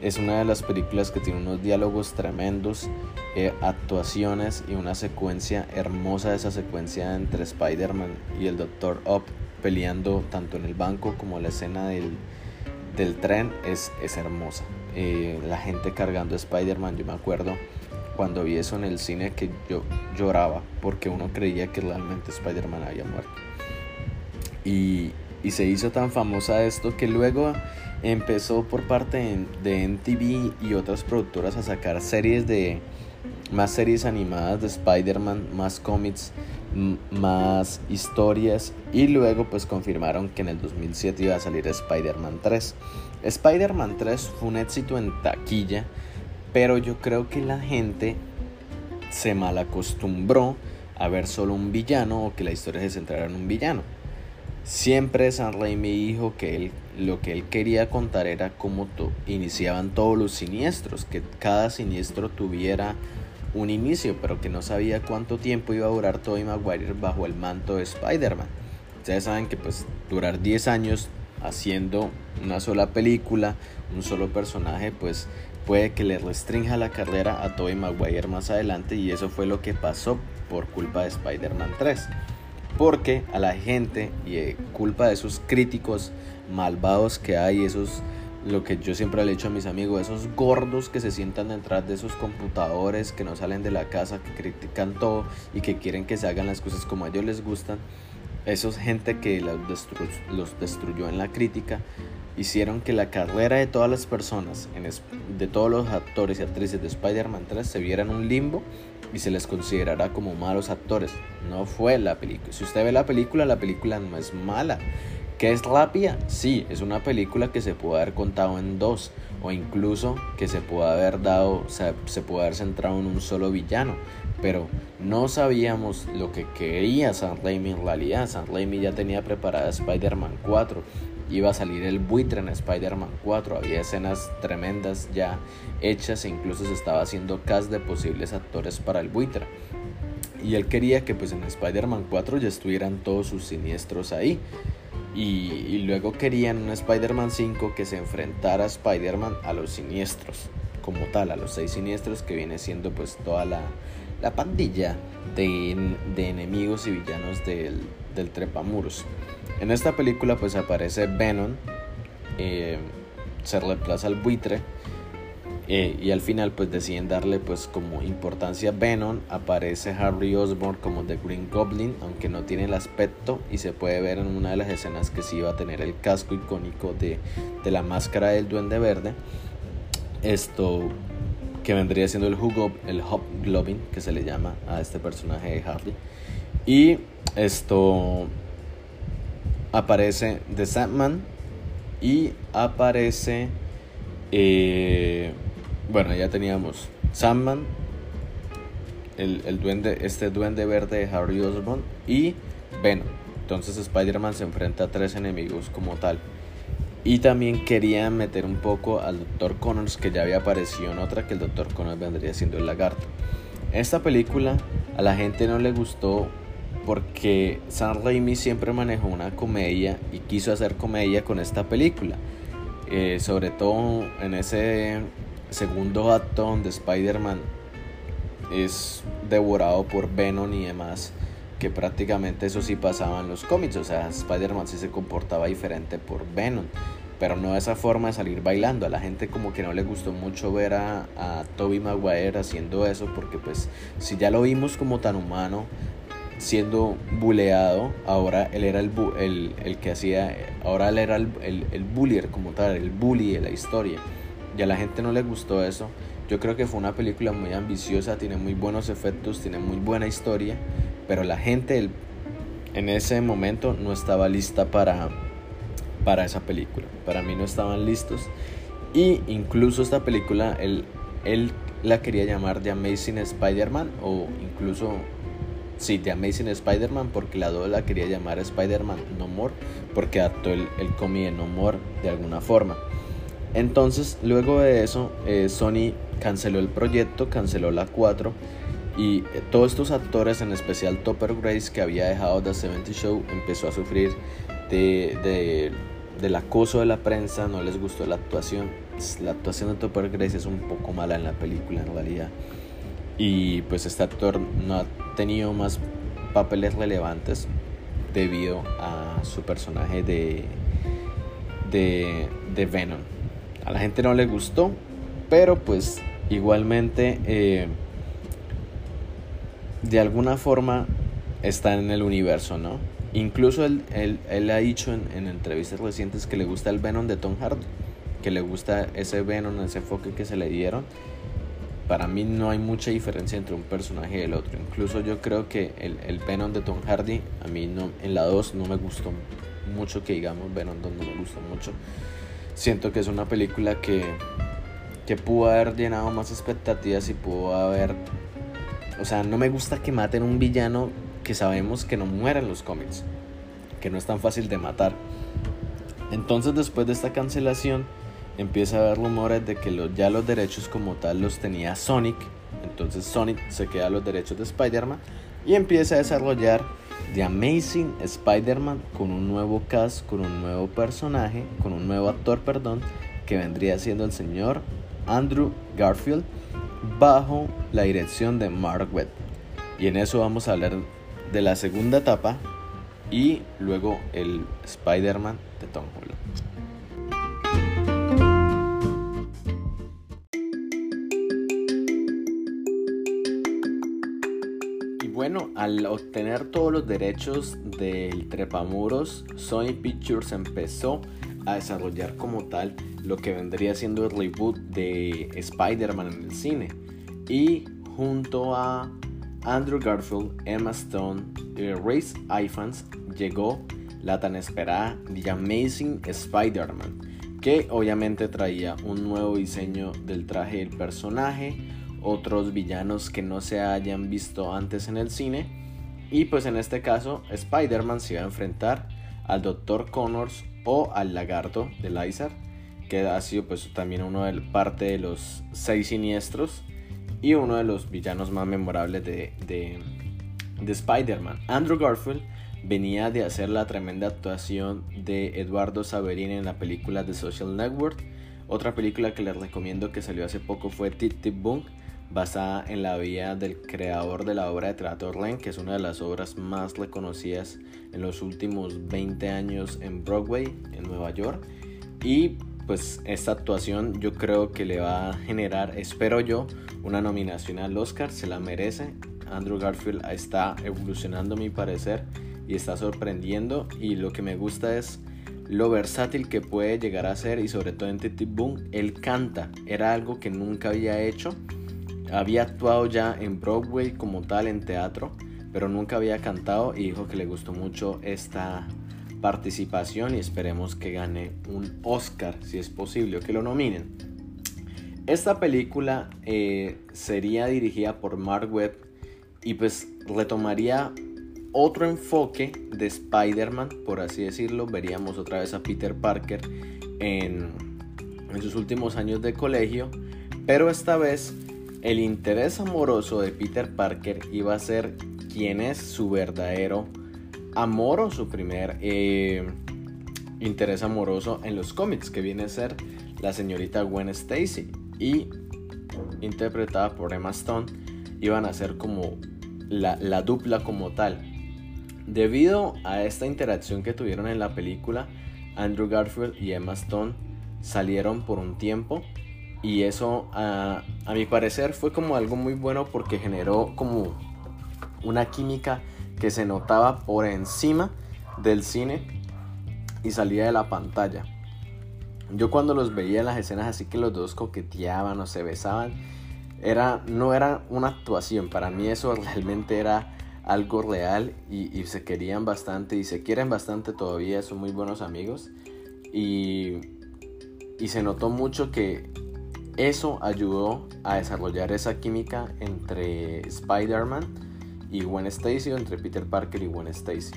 Es una de las películas que tiene unos diálogos tremendos, eh, actuaciones y una secuencia hermosa, esa secuencia entre Spider-Man y el Dr. Up peleando tanto en el banco como la escena del, del tren es, es hermosa. Eh, la gente cargando Spider-Man, yo me acuerdo cuando vi eso en el cine que yo lloraba porque uno creía que realmente Spider-Man había muerto. Y, y, se hizo tan famosa esto que luego empezó por parte de MTV y otras productoras a sacar series de más series animadas de Spider-Man, más cómics, más historias y luego pues confirmaron que en el 2007 iba a salir Spider-Man 3. Spider-Man 3 fue un éxito en taquilla pero yo creo que la gente se mal acostumbró a ver solo un villano o que la historia se centrara en un villano. Siempre San Raimi dijo que él, lo que él quería contar era cómo iniciaban todos los siniestros, que cada siniestro tuviera un inicio, pero que no sabía cuánto tiempo iba a durar Tobey Maguire bajo el manto de Spider-Man. Ustedes saben que pues durar 10 años haciendo una sola película, un solo personaje, pues puede que le restrinja la carrera a Tobey Maguire más adelante y eso fue lo que pasó por culpa de Spider-Man 3. Porque a la gente y eh, culpa de esos críticos malvados que hay, esos lo que yo siempre le he dicho a mis amigos, esos gordos que se sientan detrás de esos computadores, que no salen de la casa, que critican todo y que quieren que se hagan las cosas como a ellos les gustan, esos gente que los, los destruyó en la crítica, hicieron que la carrera de todas las personas, de todos los actores y actrices de Spider-Man 3 se viera en un limbo y se les considerara como malos actores. No fue la película. Si usted ve la película, la película no es mala. ¿Que es rápida? Sí, es una película que se puede haber contado en dos o incluso que se puede haber dado, se puede haber centrado en un solo villano. pero no sabíamos lo que quería San Raimi en realidad. San Raimi ya tenía preparada Spider-Man 4, iba a salir el buitre en Spider-Man 4, había escenas tremendas ya hechas e incluso se estaba haciendo cast de posibles actores para el buitre. Y él quería que pues en Spider-Man 4 ya estuvieran todos sus siniestros ahí. Y, luego querían un Spider-Man 5 que se enfrentara a Spider-Man a los siniestros, como tal, a los seis siniestros que viene siendo pues toda la, la pandilla de, de, enemigos y villanos del, del, Trepamuros. En esta película pues aparece Venom, eh, se reemplaza al buitre eh, y al final pues deciden darle pues como importancia a Venom, aparece Harry Osborn como The Green Goblin, aunque no tiene el aspecto y se puede ver en una de las escenas que sí va a tener el casco icónico de, de la máscara del duende verde. Esto que vendría siendo el, Hugo, el Hobgoblin que se le llama a este personaje de Harry. Y esto aparece The Sandman y aparece... Eh, bueno, ya teníamos Sandman, el, duende, este duende verde de Harry Osborn y Venom. Entonces Spider-Man se enfrenta a tres enemigos como tal. Y también quería meter un poco al Dr. Connors que ya había aparecido en otra que el Dr. Connors vendría siendo el lagarto. Esta película a la gente no le gustó porque Sam Raimi siempre manejó una comedia y quiso hacer comedia con esta película. Eh, sobre todo en ese segundo acto donde Spider-Man es devorado por Venom y demás, que prácticamente eso sí pasaba en los cómics, o sea, Spider-Man sí se comportaba diferente por Venom, pero no esa forma de salir bailando, a la gente como que no le gustó mucho ver a, a Tobey Maguire haciendo eso, porque pues si ya lo vimos como tan humano, siendo buleado, ahora él era el, el, el que hacía, ahora él era el, el, el bullier como tal, el bully de la historia y a la gente no le gustó eso. Yo creo que fue una película muy ambiciosa, tiene muy buenos efectos, tiene muy buena historia, pero la gente en ese momento no estaba lista para, para esa película. Para mí no estaban listos. Y incluso esta película, él, él la quería llamar The Amazing Spider-Man o incluso, sí, The Amazing Spider-Man porque la 2 la quería llamar Spider-Man No More porque adaptó el, el cómic de No More de alguna forma. Entonces, luego de eso, eh, Sony canceló el proyecto, canceló la 4 y eh, todos estos actores, en especial Topper Grace, que había dejado The 70 Show, empezó a sufrir de, del acoso de la prensa, no les gustó la actuación. La actuación de Topper Grace es un poco mala en la película en realidad. Y pues este actor no ha tenido más papeles relevantes debido a su personaje de, de, Venom. A la gente no le gustó, pero pues igualmente eh, de alguna forma está en el universo, ¿no? Incluso él, él, ha dicho en, entrevistas recientes que le gusta el Venom de Tom Hardy, que le gusta ese Venom, ese enfoque que se le dieron. Para mí no hay mucha diferencia entre un personaje y el otro. Incluso yo creo que el, el Venom de Tom Hardy, a mí no, en la 2 no me gustó mucho que digamos, Venom 2 no me gustó mucho siento que es una película que, que pudo haber llenado más expectativas y pudo haber... O sea, no me gusta que maten un villano que sabemos que no muere en los cómics, que no es tan fácil de matar. Entonces después de esta cancelación empieza a haber rumores de que ya los derechos como tal los tenía Sonic. Entonces Sonic se queda los derechos de Spider-Man y empieza a desarrollar The Amazing Spider-Man con un nuevo cast, con un nuevo personaje, con un nuevo actor, perdón, que vendría siendo el señor Andrew Garfield bajo la dirección de Mark Webb. Y en eso vamos a hablar de la segunda etapa y luego el Spider-Man de Tom Holland. Bueno, al obtener todos los derechos del Trepamuros, Sony Pictures empezó a desarrollar como tal lo que vendría siendo el reboot de Spider-Man en el cine. Y junto a Andrew Garfield, Emma Stone y Race Ifans llegó la tan esperada The Amazing Spider-Man, que obviamente traía un nuevo diseño del traje del personaje, otros villanos que no se hayan visto antes en el cine. Y pues en este caso Spider-Man se va a enfrentar al Dr. Connors o al lagarto de Lizard, que ha sido pues también uno de parte de los seis siniestros y uno de los villanos más memorables de, de, de Spider-Man. Andrew Garfield venía de hacer la tremenda actuación de Eduardo Saverini en la película The Social Network. Otra película que les recomiendo que salió hace poco fue Tip Tip Boom, basada en la vida del creador de la obra de teatro Len, que es una de las obras más reconocidas en los últimos 20 años en Broadway, en Nueva York. Y pues esta actuación yo creo que le va a generar, espero yo, una nominación al Oscar, se la merece. Andrew Garfield está evolucionando a mi parecer y está sorprendiendo y lo que me gusta es lo versátil que puede llegar a ser y sobre todo en Titi Boom, él canta, era algo que nunca había hecho, había actuado ya en Broadway como tal en teatro, pero nunca había cantado y dijo que le gustó mucho esta participación y esperemos que gane un Oscar si es posible o que lo nominen. Esta película eh, sería dirigida por Mark Webb y pues retomaría otro enfoque de Spider-Man, por así decirlo. Veríamos otra vez a Peter Parker en, en sus últimos años de colegio, pero esta vez el interés amoroso de Peter Parker iba a ser quién es su verdadero amor o su primer eh, interés amoroso en los cómics, que viene a ser la señorita Gwen Stacy y interpretada por Emma Stone, iban a ser como la, la dupla como tal. Debido a esta interacción que tuvieron en la película, Andrew Garfield y Emma Stone salieron por un tiempo y eso a, a, mi parecer fue como algo muy bueno porque generó como una química que se notaba por encima del cine y salía de la pantalla. Yo cuando los veía en las escenas así que los dos coqueteaban o se besaban, era, no era una actuación, para mí eso realmente era algo real y, se querían bastante y se quieren bastante todavía, son muy buenos amigos y, y se notó mucho que eso ayudó a desarrollar esa química entre Spider-Man y Gwen Stacy o entre Peter Parker y Gwen Stacy.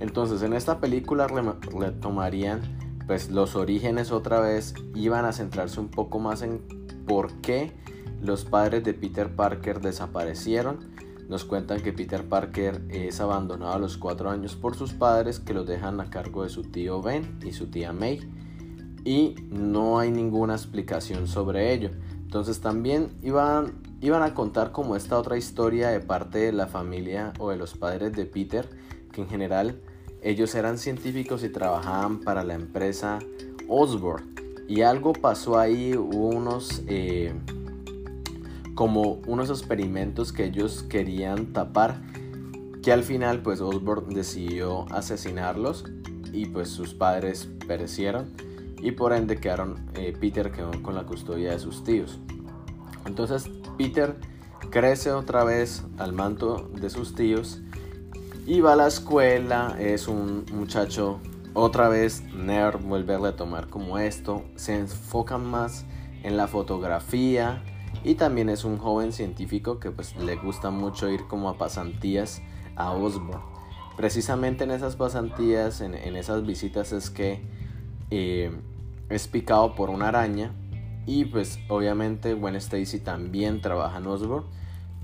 Entonces en esta película retomarían pues los orígenes otra vez, iban a centrarse un poco más en por qué los padres de Peter Parker desaparecieron nos cuentan que Peter Parker es abandonado a los 4 años por sus padres que lo dejan a cargo de su tío Ben y su tía May. Y no hay ninguna explicación sobre ello. Entonces también iban, iban a contar como esta otra historia de parte de la familia o de los padres de Peter, que en general ellos eran científicos y trabajaban para la empresa Osborne. Y algo pasó ahí, hubo unos... Eh, como unos experimentos que ellos querían tapar que al final pues Osborn decidió asesinarlos y pues sus padres perecieron y por ende quedaron eh, Peter quedó con la custodia de sus tíos entonces Peter crece otra vez al manto de sus tíos y va a la escuela es un muchacho otra vez nerd vuelve a retomar como esto se enfocan más en la fotografía y también es un joven científico que pues le gusta mucho ir como a pasantías a Osborne. Precisamente en esas pasantías, en, esas visitas es que eh, es picado por una araña y pues obviamente Gwen Stacy también trabaja en Osborne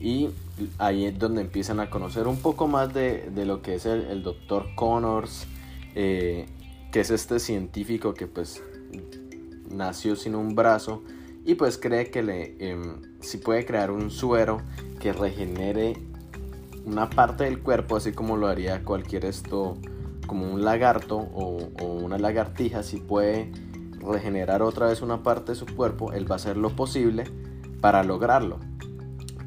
y ahí es donde empiezan a conocer un poco más de, lo que es el, el doctor Connors, eh, que es este científico que pues nació sin un brazo y pues cree que le, em, si puede crear un suero que regenere una parte del cuerpo, así como lo haría cualquier esto, como un lagarto o, una lagartija, si puede regenerar otra vez una parte de su cuerpo, él va a hacer lo posible para lograrlo.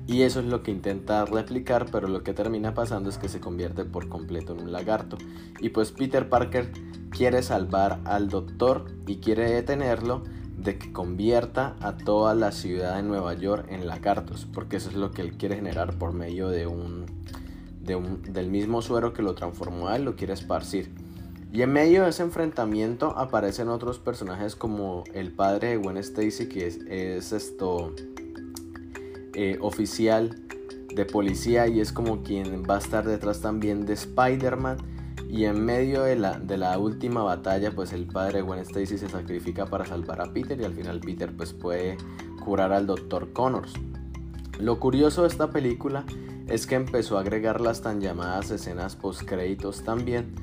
Y eso es lo que intenta replicar, pero lo que termina pasando es que se convierte por completo en un lagarto. Y pues Peter Parker quiere salvar al doctor y quiere detenerlo de que convierta a toda la ciudad de Nueva York en lagartos, porque eso es lo que él quiere generar por medio de un, del mismo suero que lo transformó a él, lo quiere esparcir. Y en medio de ese enfrentamiento aparecen otros personajes como el padre de Gwen Stacy, que es, esto, eh, oficial de policía y es como quien va a estar detrás también de Spider-Man. Y en medio de la, de la última batalla, pues el padre de Gwen Stacy se sacrifica para salvar a Peter y al final Peter pues puede curar al Dr. Connors. Lo curioso de esta película es que empezó a agregar las tan llamadas escenas post créditos también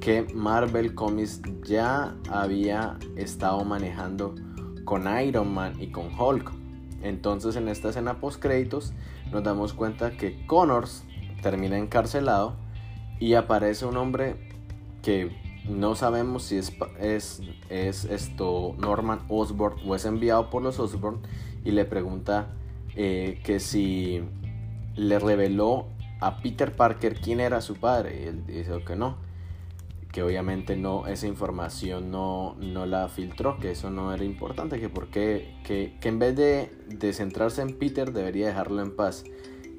que Marvel Comics ya había estado manejando con Iron Man y con Hulk. Entonces en esta escena post créditos nos damos cuenta que Connors termina encarcelado y aparece un hombre que no sabemos si es, es, es esto Norman Osborn o es enviado por los Osborn y le pregunta eh, que si le reveló a Peter Parker quién era su padre y él dice que no que obviamente no esa información no, no la filtró que eso no era importante que porque que, que en vez de, de, centrarse en Peter debería dejarlo en paz.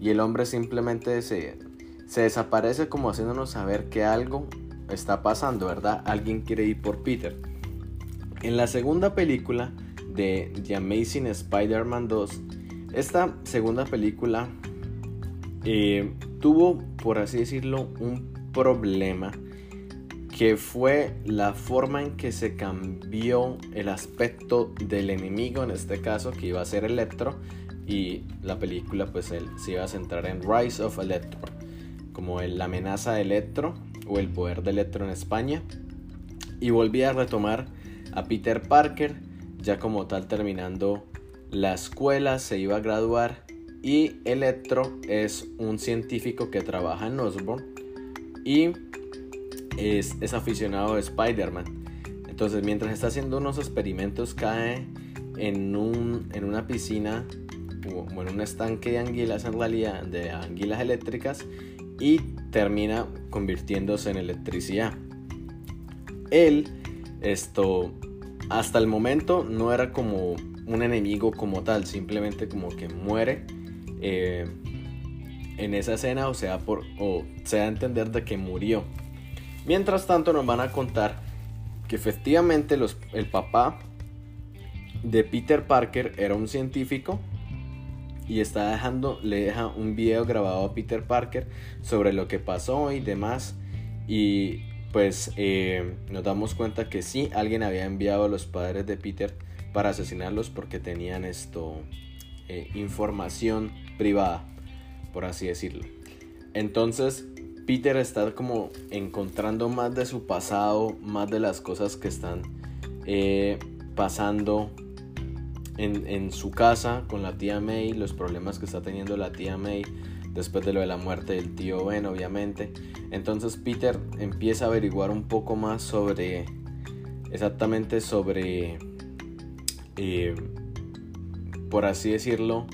Y el hombre simplemente se, se desaparece como haciéndonos saber que algo está pasando verdad alguien quiere ir por Peter. En la segunda película de The Amazing Spider-Man 2 esta segunda película eh, tuvo, por así decirlo, un problema que fue la forma en que se cambió el aspecto del enemigo, en este caso que iba a ser Electro, y la película pues se iba a centrar en Rise of Electro, como la amenaza de Electro o el poder de Electro en España, y volvía a retomar a Peter Parker, ya como tal terminando la escuela se iba a graduar y Electro es un científico que trabaja en Osborn y es, es aficionado a Spider-Man. Entonces mientras está haciendo unos experimentos cae en, un, en una piscina o en un estanque de anguilas en realidad, de anguilas eléctricas y termina convirtiéndose en electricidad. Él, esto, hasta el momento no era como un enemigo como tal, simplemente como que muere eh, en esa escena o sea, por, o sea entender de que murió. Mientras tanto nos van a contar que efectivamente el papá de Peter Parker era un científico y está dejando, le deja un video grabado a Peter Parker sobre lo que pasó y demás. Y pues eh, nos damos cuenta que sí, alguien había enviado a los padres de Peter para asesinarlos porque tenían esto eh, información privada, por así decirlo. Entonces Peter está como encontrando más de su pasado, más de las cosas que están eh, pasando en, su casa con la tía May, los problemas que está teniendo la tía May después de lo de la muerte del tío Ben, obviamente. Entonces Peter empieza a averiguar un poco más sobre, exactamente sobre eh, por así decirlo,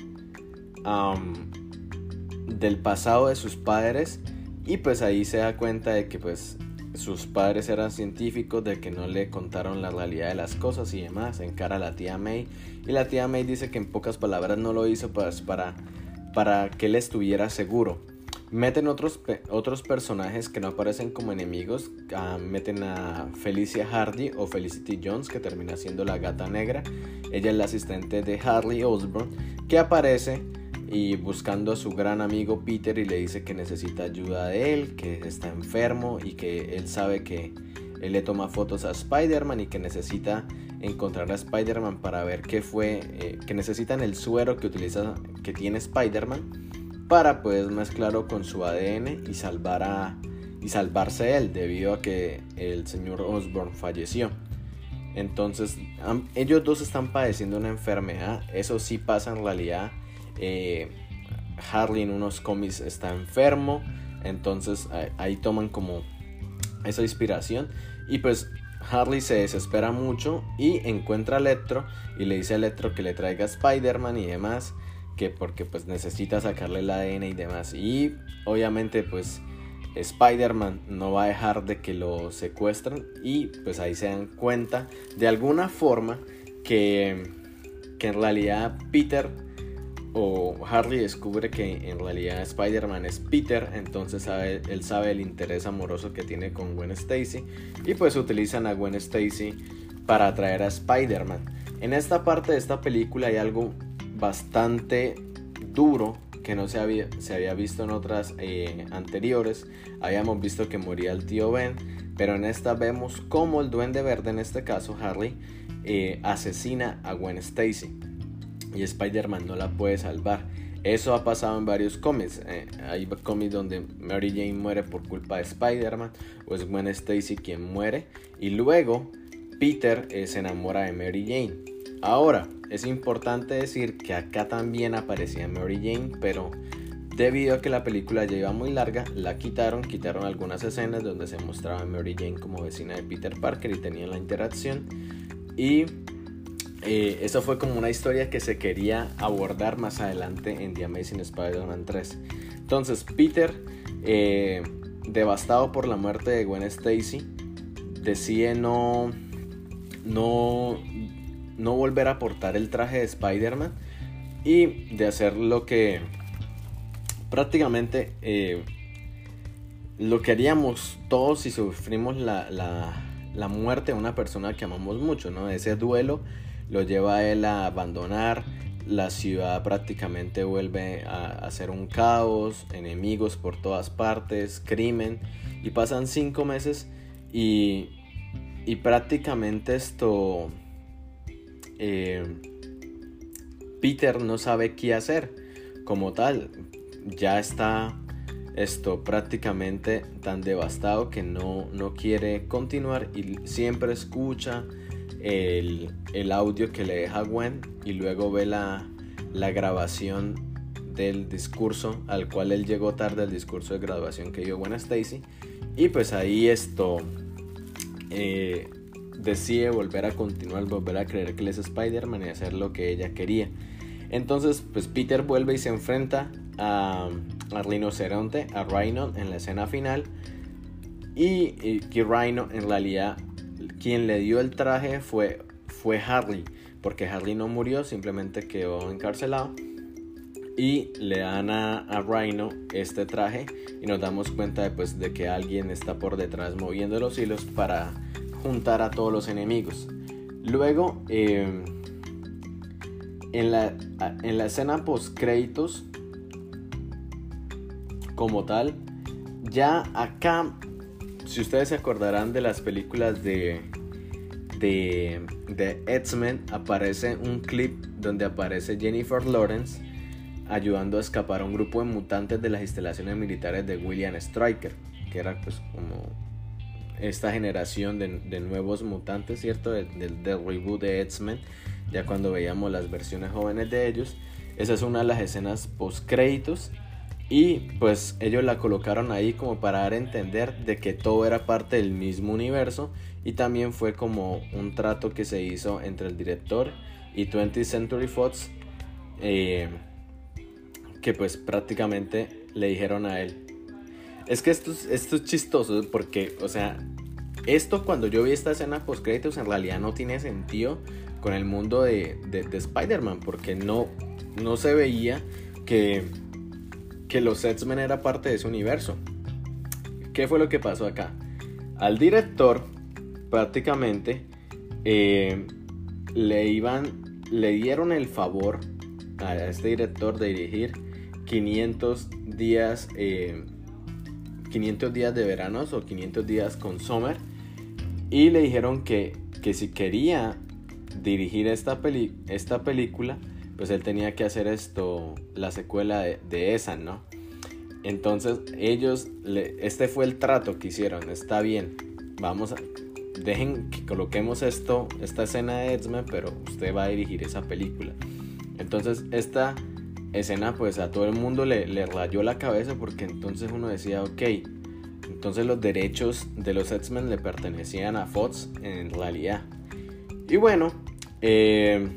del pasado de sus padres y pues ahí se da cuenta de que pues sus padres eran científicos, de que no le contaron la realidad de las cosas y demás, encara a la tía May y la tía May dice que en pocas palabras no lo hizo pues, para, para que él estuviera seguro. Meten otros, otros personajes que no aparecen como enemigos. Ah, meten a Felicia Hardy o Felicity Jones, que termina siendo la gata negra. Ella es la asistente de Harley Osborn, que aparece y buscando a su gran amigo Peter y le dice que necesita ayuda de él, que está enfermo y que él sabe que él le toma fotos a Spider-Man y que necesita encontrar a Spider-Man para ver qué fue, eh, que necesitan el suero que utiliza, que tiene Spider-Man para pues mezclarlo con su ADN y salvar a y salvarse él debido a que el señor Osborn falleció. Entonces ellos dos están padeciendo una enfermedad, eso sí pasa en realidad. Eh, Harley en unos cómics está enfermo, entonces ahí toman como esa inspiración y pues Harley se desespera mucho y encuentra a Electro y le dice a Electro que le traiga Spider-Man y demás que porque pues necesita sacarle el ADN y demás. Y obviamente pues Spider-Man no va a dejar de que lo secuestren y pues ahí se dan cuenta de alguna forma que, que en realidad Peter o Harley descubre que en realidad Spider-Man es Peter, entonces sabe, él sabe el interés amoroso que tiene con Gwen Stacy y pues utilizan a Gwen Stacy para atraer a Spider-Man. En esta parte de esta película hay algo bastante duro que no se había, se había visto en otras eh, anteriores. Habíamos visto que moría el tío Ben, pero en esta vemos cómo el duende verde, en este caso Harley, eh, asesina a Gwen Stacy y Spider-Man no la puede salvar. Eso ha pasado en varios cómics. Eh, hay cómics donde Mary Jane muere por culpa de Spider-Man o es Gwen Stacy quien muere y luego Peter se enamora de Mary Jane. Ahora, es importante decir que acá también aparecía Mary Jane, pero debido a que la película ya iba muy larga, la quitaron, quitaron algunas escenas donde se mostraba Mary Jane como vecina de Peter Parker y tenían la interacción. Y eh, eso fue como una historia que se quería abordar más adelante en The Amazing Spider-Man 3. Entonces, Peter, eh, devastado por la muerte de Gwen Stacy, decide no, no no volver a portar el traje de Spider-Man y de hacer lo que prácticamente eh, lo que haríamos todos si sufrimos la, la, muerte de una persona que amamos mucho, ¿no? Ese duelo lo lleva a él a abandonar, la ciudad prácticamente vuelve a, a ser un caos, enemigos por todas partes, crimen, y pasan cinco meses y, y prácticamente esto eh, Peter no sabe qué hacer como tal. Ya está esto prácticamente tan devastado que no, no quiere continuar y siempre escucha el, audio que le deja Gwen y luego ve la, grabación del discurso al cual él llegó tarde, el discurso de graduación que dio Gwen Stacy. Y pues ahí esto eh, decide volver a continuar, volver a creer que él es Spider-Man y hacer lo que ella quería. Entonces, pues Peter vuelve y se enfrenta a, a Rinoceronte, a Rhino en la escena final. Y, que Rhino en realidad quien le dio el traje fue, fue Harley, porque Harley no murió, simplemente quedó encarcelado. Y le dan a, a Rhino este traje y nos damos cuenta pues, de que alguien está por detrás moviendo los hilos para juntar a todos los enemigos. Luego, eh, en, la, en la escena post créditos, como tal, ya acá, si ustedes se acordarán de las películas de, de, de X-Men, aparece un clip donde aparece Jennifer Lawrence ayudando a escapar a un grupo de mutantes de las instalaciones militares de William Stryker, que era pues como esta generación de, nuevos mutantes, ¿cierto? Del, reboot de X-Men, ya cuando veíamos las versiones jóvenes de ellos. Esa es una de las escenas post créditos y pues ellos la colocaron ahí como para dar a entender de que todo era parte del mismo universo y también fue como un trato que se hizo entre el director y 20th Century Fox eh, que pues prácticamente le dijeron a él es que esto, es chistoso porque, o sea, esto cuando yo vi esta escena post créditos en realidad no tiene sentido con el mundo de, de, Spider-Man porque no, no se veía que, que los X-Men era parte de ese universo. ¿Qué fue lo que pasó acá? Al director prácticamente eh, le iban, le dieron el favor a este director de dirigir 500 días, 500 eh, días de veranos o 500 días con Summer y le dijeron que, que si quería dirigir esta, peli esta película, pues él tenía que hacer esto, la secuela de, esa, ¿no? Entonces ellos, este fue el trato que hicieron, está bien, vamos a, dejen que coloquemos esto, esta escena de X-Men, pero usted va a dirigir esa película. Entonces esta escena pues a todo el mundo le, le rayó la cabeza porque entonces uno decía, ok, entonces los derechos de los X-Men le pertenecían a Fox en realidad. Y bueno, eh,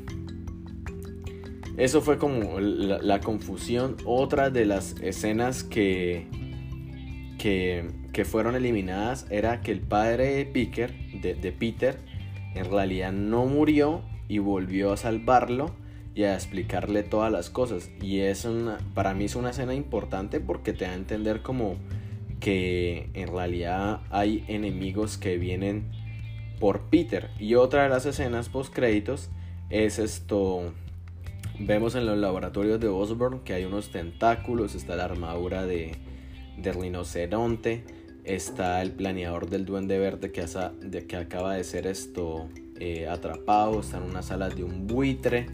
eso fue como la, confusión. Otra de las escenas que, que, fueron eliminadas era que el padre de, Peter, de, Peter en realidad no murió y volvió a salvarlo y a explicarle todas las cosas. Y es una, para mí es una escena importante porque te da a entender como que en realidad hay enemigos que vienen por Peter. Y otra de las escenas post créditos es esto Vemos en los laboratorios de Osborn que hay unos tentáculos, está la armadura de, de rinoceronte, está el planeador del duende verde que, de, que acaba de ser esto eh, atrapado, está en una sala de un buitre.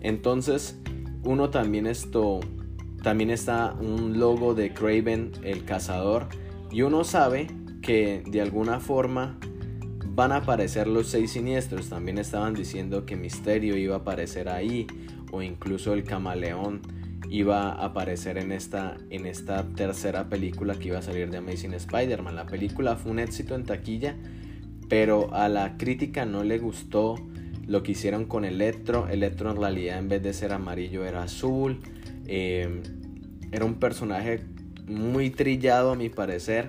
Entonces, uno también esto, también está un logo de Craven el cazador y uno sabe que de alguna forma van a aparecer los seis siniestros. También estaban diciendo que Misterio iba a aparecer ahí o incluso el camaleón iba a aparecer en esta, en esta tercera película que iba a salir de Amazing Spider-Man. La película fue un éxito en taquilla, pero a la crítica no le gustó lo que hicieron con Electro. Electro en realidad en vez de ser amarillo era azul. Em, era un personaje muy trillado a mi parecer.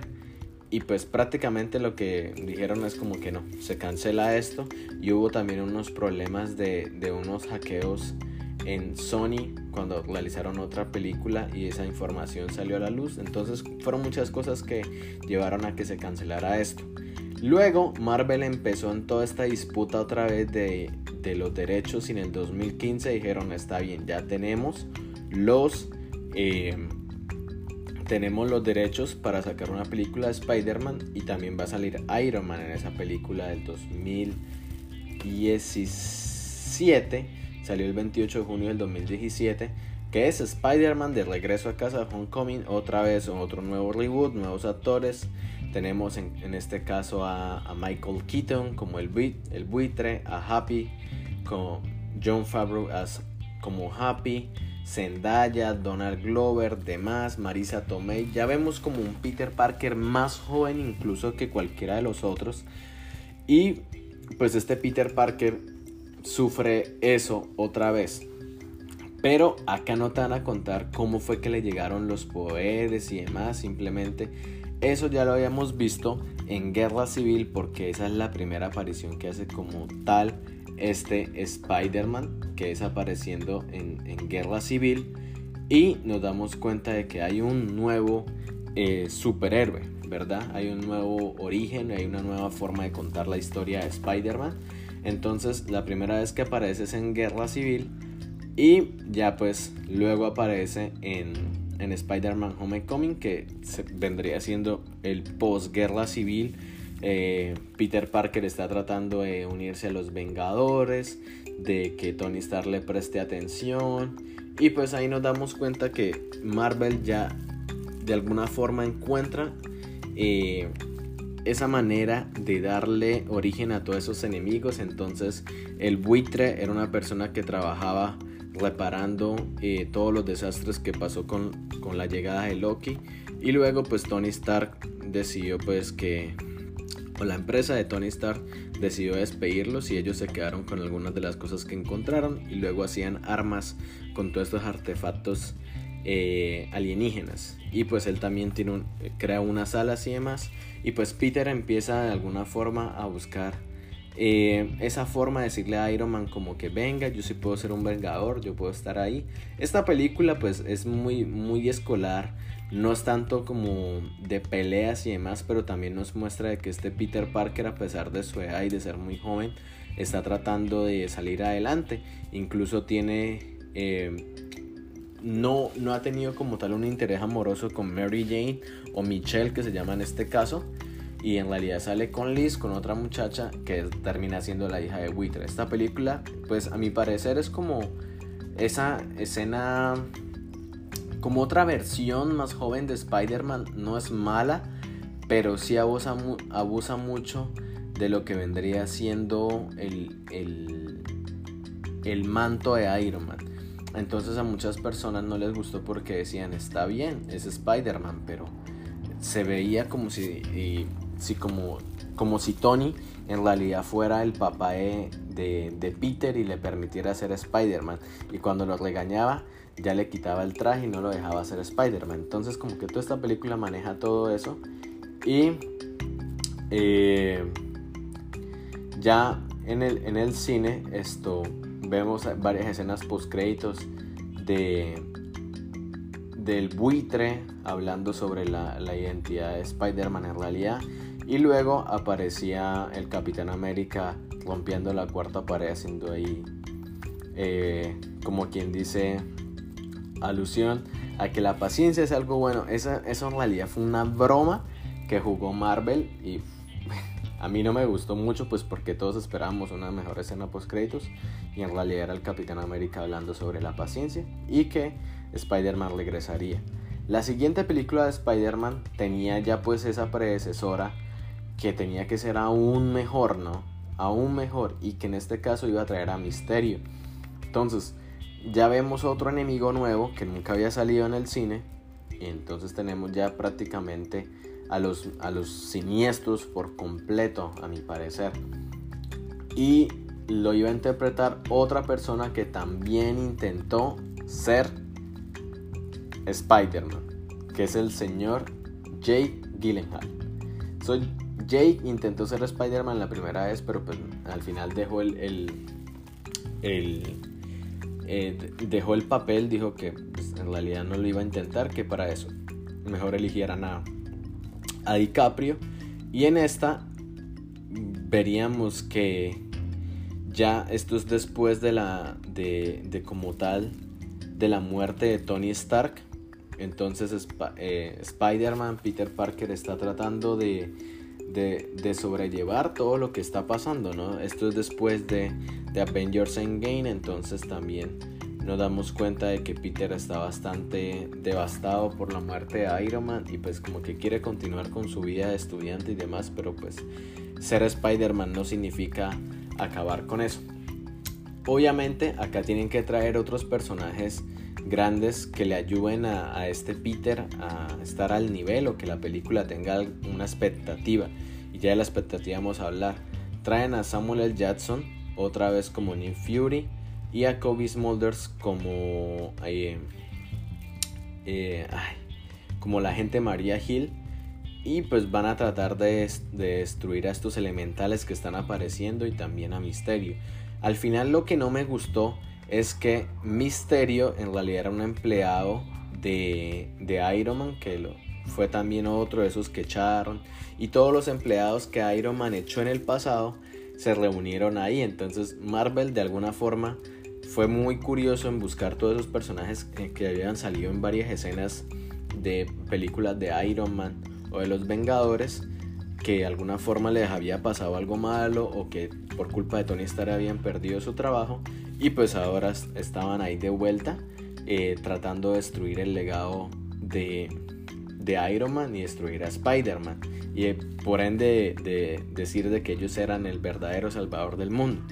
Y pues prácticamente lo que dijeron es como que no, se cancela esto. Y hubo también unos problemas de, de unos hackeos en Sony cuando realizaron otra película y esa información salió a la luz. Entonces fueron muchas cosas que llevaron a que se cancelara esto. Luego Marvel empezó en toda esta disputa otra vez de, los derechos y en el 2015 dijeron está bien, ya tenemos los... Eh, tenemos los derechos para sacar una película de Spider-Man y también va a salir Iron Man en esa película del 2017 salió el 28 de junio del 2017, que es Spider-Man de regreso a casa, Homecoming, otra vez otro nuevo reboot, nuevos actores. Tenemos en, este caso a, Michael Keaton como el, el buitre, a Happy como John Favreau como Happy, Zendaya, Donald Glover, demás, Marisa Tomei. Ya vemos como un Peter Parker más joven incluso que cualquiera de los otros. Y pues este Peter Parker sufre eso otra vez. Pero acá no te van a contar cómo fue que le llegaron los poderes y demás. Simplemente eso ya lo habíamos visto en Guerra Civil porque esa es la primera aparición que hace como tal este Spider-Man que es apareciendo en, Guerra Civil. Y nos damos cuenta de que hay un nuevo eh, superhéroe, ¿verdad? Hay un nuevo origen, hay una nueva forma de contar la historia de Spider-Man. Entonces la primera vez que aparece es en Guerra Civil y ya pues luego aparece en, en Spider-Man Homecoming que vendría siendo el post-guerra civil. Eh, Peter Parker está tratando de unirse a los Vengadores, de que Tony Stark le preste atención y pues ahí nos damos cuenta que Marvel ya de alguna forma encuentra eh, esa manera de darle origen a todos esos enemigos. Entonces el buitre era una persona que trabajaba reparando eh, todos los desastres que pasó con, con, la llegada de Loki. Y luego pues Tony Stark decidió pues que... O la empresa de Tony Stark decidió despedirlos y ellos se quedaron con algunas de las cosas que encontraron y luego hacían armas con todos estos artefactos eh, alienígenas. Y pues él también tiene un, crea unas alas y demás. Y pues Peter empieza de alguna forma a buscar eh, esa forma de decirle a Iron Man como que venga, yo sí puedo ser un vengador, yo puedo estar ahí. Esta película pues es muy, muy escolar, no es tanto como de peleas y demás, pero también nos muestra de que este Peter Parker a pesar de su edad y de ser muy joven, está tratando de salir adelante. Incluso tiene... Eh, no, no ha tenido como tal un interés amoroso con Mary Jane o Michelle, que se llama en este caso. Y en realidad sale con Liz, con otra muchacha que termina siendo la hija de Wither. Esta película, pues a mi parecer es como esa escena, como otra versión más joven de Spider-Man. No es mala, pero sí abusa, abusa mucho de lo que vendría siendo el, el, el manto de Iron Man. Entonces a muchas personas no les gustó porque decían, está bien, es Spider-Man, pero se veía como si, como, como si Tony en realidad fuera el papá de, de, Peter y le permitiera ser Spider-Man. Y cuando lo regañaba, ya le quitaba el traje y no lo dejaba ser Spider-Man. Entonces como que toda esta película maneja todo eso. Y eh, ya en el, en el cine esto vemos varias escenas post créditos de del buitre hablando sobre la, identidad de Spider-Man en realidad y luego aparecía el Capitán América rompiendo la cuarta pared haciendo ahí eh, como quien dice alusión a que la paciencia es algo bueno. Esa, eso en realidad fue una broma que jugó Marvel y a mí no me gustó mucho pues porque todos esperábamos una mejor escena post créditos y en realidad era el Capitán América hablando sobre la paciencia y que Spider-Man regresaría. La siguiente película de Spider-Man tenía ya pues esa predecesora que tenía que ser aún mejor, ¿no? Aún mejor y que en este caso iba a traer a Misterio. Entonces, ya vemos otro enemigo nuevo que nunca había salido en el cine y entonces tenemos ya prácticamente a los, a los siniestros por completo, a mi parecer. Y lo iba a interpretar otra persona que también intentó ser Spider-Man, que es el señor Jake Gyllenhaal. Soy Jake intentó ser Spider-Man la primera vez, pero pues al final dejó el, el, eh, dejó el papel, dijo que pues, en realidad no lo iba a intentar, que para eso mejor eligieran a, a DiCaprio. Y en esta veríamos que ya esto es después de la de, de como tal de la muerte de Tony Stark entonces eh, Spider-Man, Peter Parker está tratando de, de, sobrellevar todo lo que está pasando, ¿no? Esto es después de, de Avengers Endgame, entonces también nos damos cuenta de que Peter está bastante devastado por la muerte de Iron Man y pues como que quiere continuar con su vida de estudiante y demás, pero pues ser Spider-Man no significa acabar con eso. Obviamente acá tienen que traer otros personajes grandes que le ayuden a, este Peter a estar al nivel o que la película tenga una expectativa. Y ya de la expectativa vamos a hablar. Traen a Samuel L. Jackson otra vez como Nick Fury y a Kobe Smulders como eh, eh, como la gente María Hill y pues van a tratar de, de, destruir a estos elementales que están apareciendo y también a Misterio. Al final lo que no me gustó es que Misterio en realidad era un empleado de, de Iron Man, que lo, fue también otro de esos que echaron. Y todos los empleados que Iron Man echó en el pasado se reunieron ahí. Entonces Marvel de alguna forma fue muy curioso en buscar todos esos personajes que habían salido en varias escenas de películas de Iron Man o de los Vengadores que de alguna forma les había pasado algo malo o que por culpa de Tony Stark habían perdido su trabajo y pues ahora estaban ahí de vuelta eh, tratando de destruir el legado de, de Iron Man y destruir a Spider-Man y eh, por ende de, decir de que ellos eran el verdadero salvador del mundo.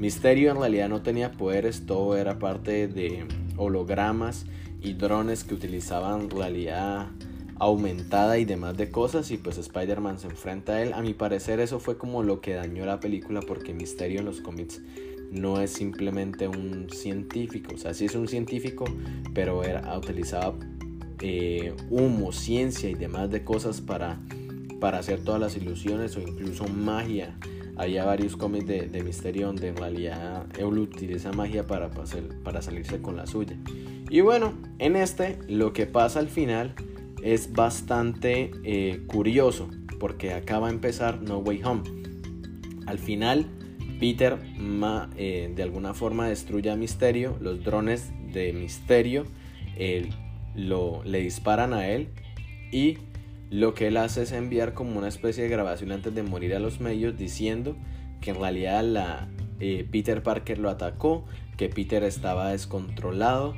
Misterio en realidad no tenía poderes, todo era parte de hologramas y drones que utilizaban realidad aumentada y demás de cosas y pues Spider-Man se enfrenta a él. A mi parecer eso fue como lo que dañó la película porque Misterio en los cómics no es simplemente un científico, o sea, sí es un científico, pero era, utilizaba eh, humo, ciencia y demás de cosas para, para hacer todas las ilusiones o incluso magia. Había varios cómics de, de Misterio donde en realidad él utiliza magia para, para salirse con la suya. Y bueno, en este lo que pasa al final es bastante eh, curioso porque acaba de empezar No Way Home. Al final, Peter eh, de alguna forma destruye a Misterio, los drones de Misterio lo, le disparan a él y lo que él hace es enviar como una especie de grabación antes de morir a los medios diciendo que en realidad la, eh, Peter Parker lo atacó, que Peter estaba descontrolado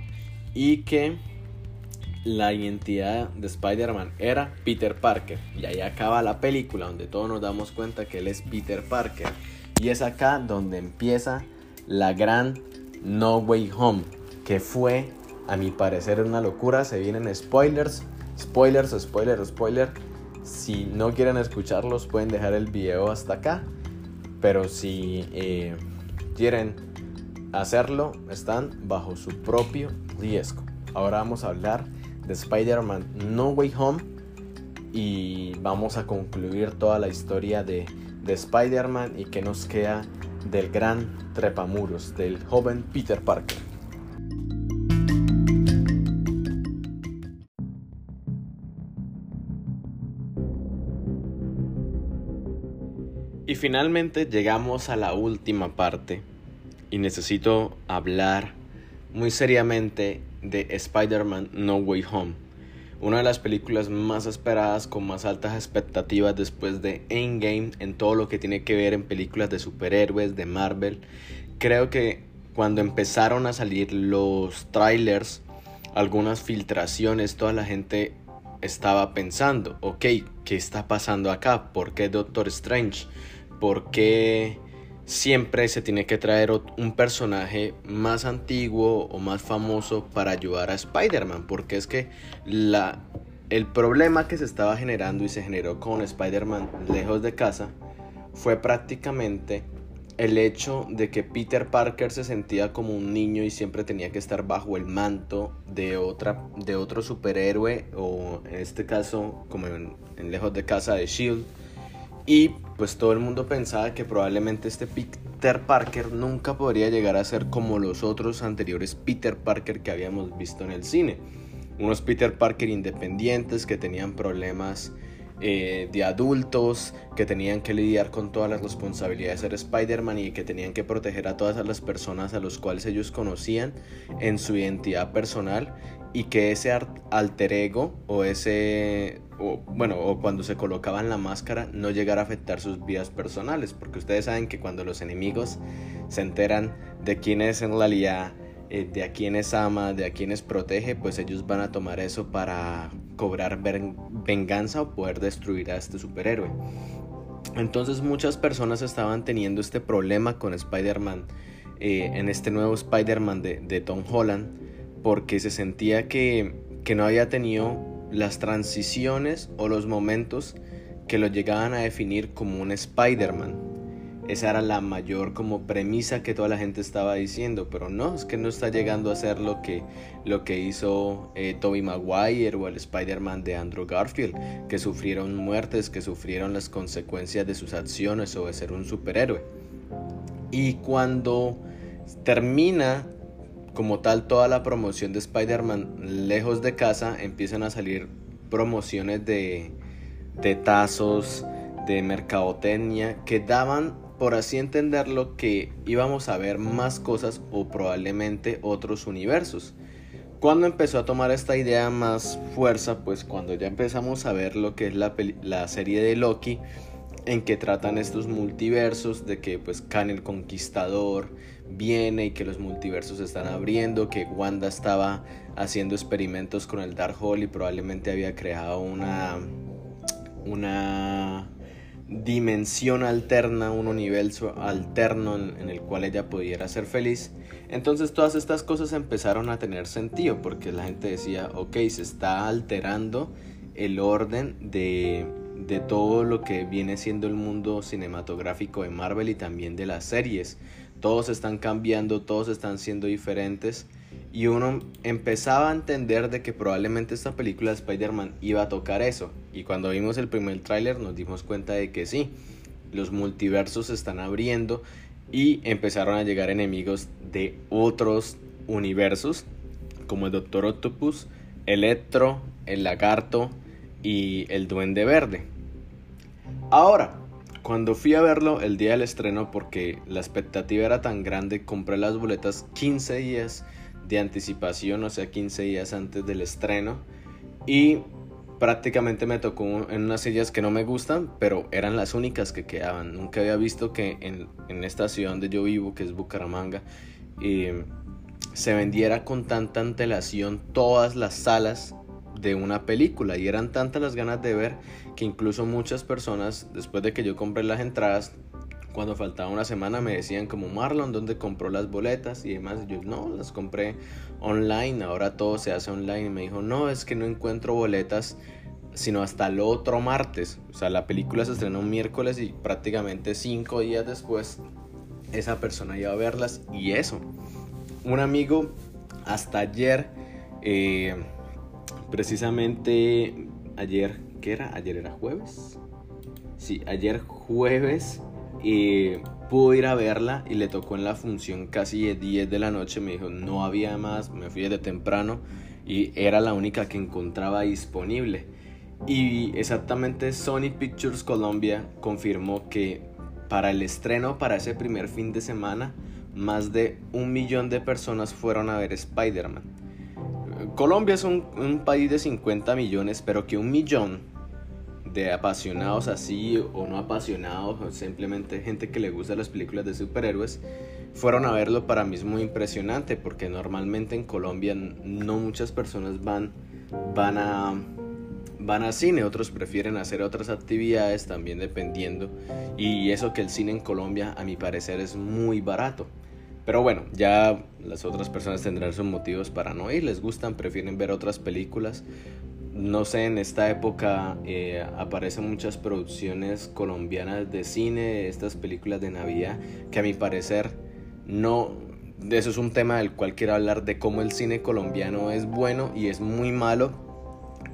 y que la identidad de Spider-Man era Peter Parker. Y ahí acaba la película donde todos nos damos cuenta que él es Peter Parker. Y es acá donde empieza la gran No Way Home, que fue, a mi parecer, una locura. Se vienen spoilers, spoilers, spoiler, spoiler. Si no quieren escucharlos, pueden dejar el video hasta acá. Pero si eh, quieren hacerlo, están bajo su propio riesgo. Ahora vamos a hablar de Spider-Man No Way Home y vamos a concluir toda la historia de, de Spider-Man y que nos queda del gran trepamuros, del joven Peter Parker. Y finalmente llegamos a la última parte, y necesito hablar muy seriamente de Spider-Man No Way Home. Una de las películas más esperadas con más altas expectativas después de Endgame en todo lo que tiene que ver en películas de superhéroes, de Marvel. Creo que cuando empezaron a salir los trailers, algunas filtraciones, toda la gente estaba pensando, ok, ¿qué está pasando acá? ¿Por qué Doctor Strange? ¿Por qué siempre se tiene que traer un personaje más antiguo o más famoso para ayudar a Spider-Man? Porque es que la, el problema que se estaba generando y se generó con Spider-Man lejos de casa fue prácticamente el hecho de que Peter Parker se sentía como un niño y siempre tenía que estar bajo el manto de, otra, de otro superhéroe o en este caso como en, lejos de casa de Shield y pues todo el mundo pensaba que probablemente este Peter Parker nunca podría llegar a ser como los otros anteriores Peter Parker que habíamos visto en el cine. Unos Peter Parker independientes que tenían problemas eh, de adultos que tenían que lidiar con todas las responsabilidades de ser Spider-Man y que tenían que proteger a todas las personas a los cuales ellos conocían en su identidad personal y que ese alter ego o ese o, bueno o cuando se colocaban la máscara no llegara a afectar sus vidas personales porque ustedes saben que cuando los enemigos se enteran de quién es en realidad eh, de a quienes ama, de a quienes protege, pues ellos van a tomar eso para cobrar venganza o poder destruir a este superhéroe. Entonces muchas personas estaban teniendo este problema con Spider-Man, eh, en este nuevo Spider-Man de, Tom Holland, porque se sentía que, que no había tenido las transiciones o los momentos que lo llegaban a definir como un Spider-Man. Esa era la mayor como premisa que toda la gente estaba diciendo, pero no, es que no está llegando a ser lo que, lo que hizo eh, Tobey Maguire o el Spider-Man de Andrew Garfield, que sufrieron muertes, que sufrieron las consecuencias de sus acciones o de ser un superhéroe. Y cuando termina como tal toda la promoción de Spider-Man lejos de casa, empiezan a salir promociones de, tazos, de mercadotecnia que daban por así entenderlo, que íbamos a ver más cosas o probablemente otros universos. Cuando empezó a tomar esta idea más fuerza, pues cuando ya empezamos a ver lo que es la, la serie de Loki, en que tratan estos multiversos, de que pues Khan el Conquistador viene y que los multiversos están abriendo, que Wanda estaba haciendo experimentos con el Darkhold y probablemente había creado una una dimensión alterna, un universo alterno en, el cual ella pudiera ser feliz. Entonces todas estas cosas empezaron a tener sentido porque la gente decía, ok, se está alterando el orden de, de todo lo que viene siendo el mundo cinematográfico de Marvel y también de las series. Todos están cambiando, todos están siendo diferentes y uno empezaba a entender de que probablemente esta película de Spider-Man iba a tocar eso. Y cuando vimos el primer tráiler nos dimos cuenta de que sí, los multiversos se están abriendo y empezaron a llegar enemigos de otros universos, como el Doctor Octopus, Electro, el Lagarto y el Duende Verde. Ahora, cuando fui a verlo el día del estreno, porque la expectativa era tan grande, compré las boletas 15 días de anticipación, o sea, 15 días antes del estreno. Y prácticamente me tocó en unas sillas que no me gustan, pero eran las únicas que quedaban. Nunca había visto que en, en esta ciudad donde yo vivo, que es Bucaramanga, eh, se vendiera con tanta antelación todas las salas de una película y eran tantas las ganas de ver que incluso muchas personas después de que yo compré las entradas cuando faltaba una semana me decían como Marlon, ¿dónde compró las boletas? Y demás. yo no, las compré online, ahora todo se hace online. Y me dijo, no, es que no encuentro boletas sino hasta el otro martes. O sea, la película se estrenó un miércoles y prácticamente cinco días después esa persona iba a verlas. Y eso, un amigo hasta ayer, eh, precisamente ayer, ¿qué era? Ayer era jueves. Sí, ayer jueves y pudo ir a verla y le tocó en la función casi de 10 de la noche. Me dijo, no había más, me fui de temprano y era la única que encontraba disponible. Y exactamente Sony Pictures Colombia confirmó que para el estreno, para ese primer fin de semana, más de un millón de personas fueron a ver Spider-Man. Colombia es un, país de 50 millones, pero que un millón de apasionados así o no apasionados, simplemente gente que le gusta las películas de superhéroes, fueron a verlo para mí es muy impresionante porque normalmente en Colombia no muchas personas van, van a van a cine, otros prefieren hacer otras actividades también dependiendo. Y eso que el cine en Colombia a mi parecer es muy barato. Pero bueno, ya las otras personas tendrán sus motivos para no ir, les gustan, prefieren ver otras películas. No sé, en esta época eh, aparecen muchas producciones colombianas de cine, estas películas de Navidad, que a mi parecer no, eso es un tema del cual quiero hablar de cómo el cine colombiano es bueno y es muy malo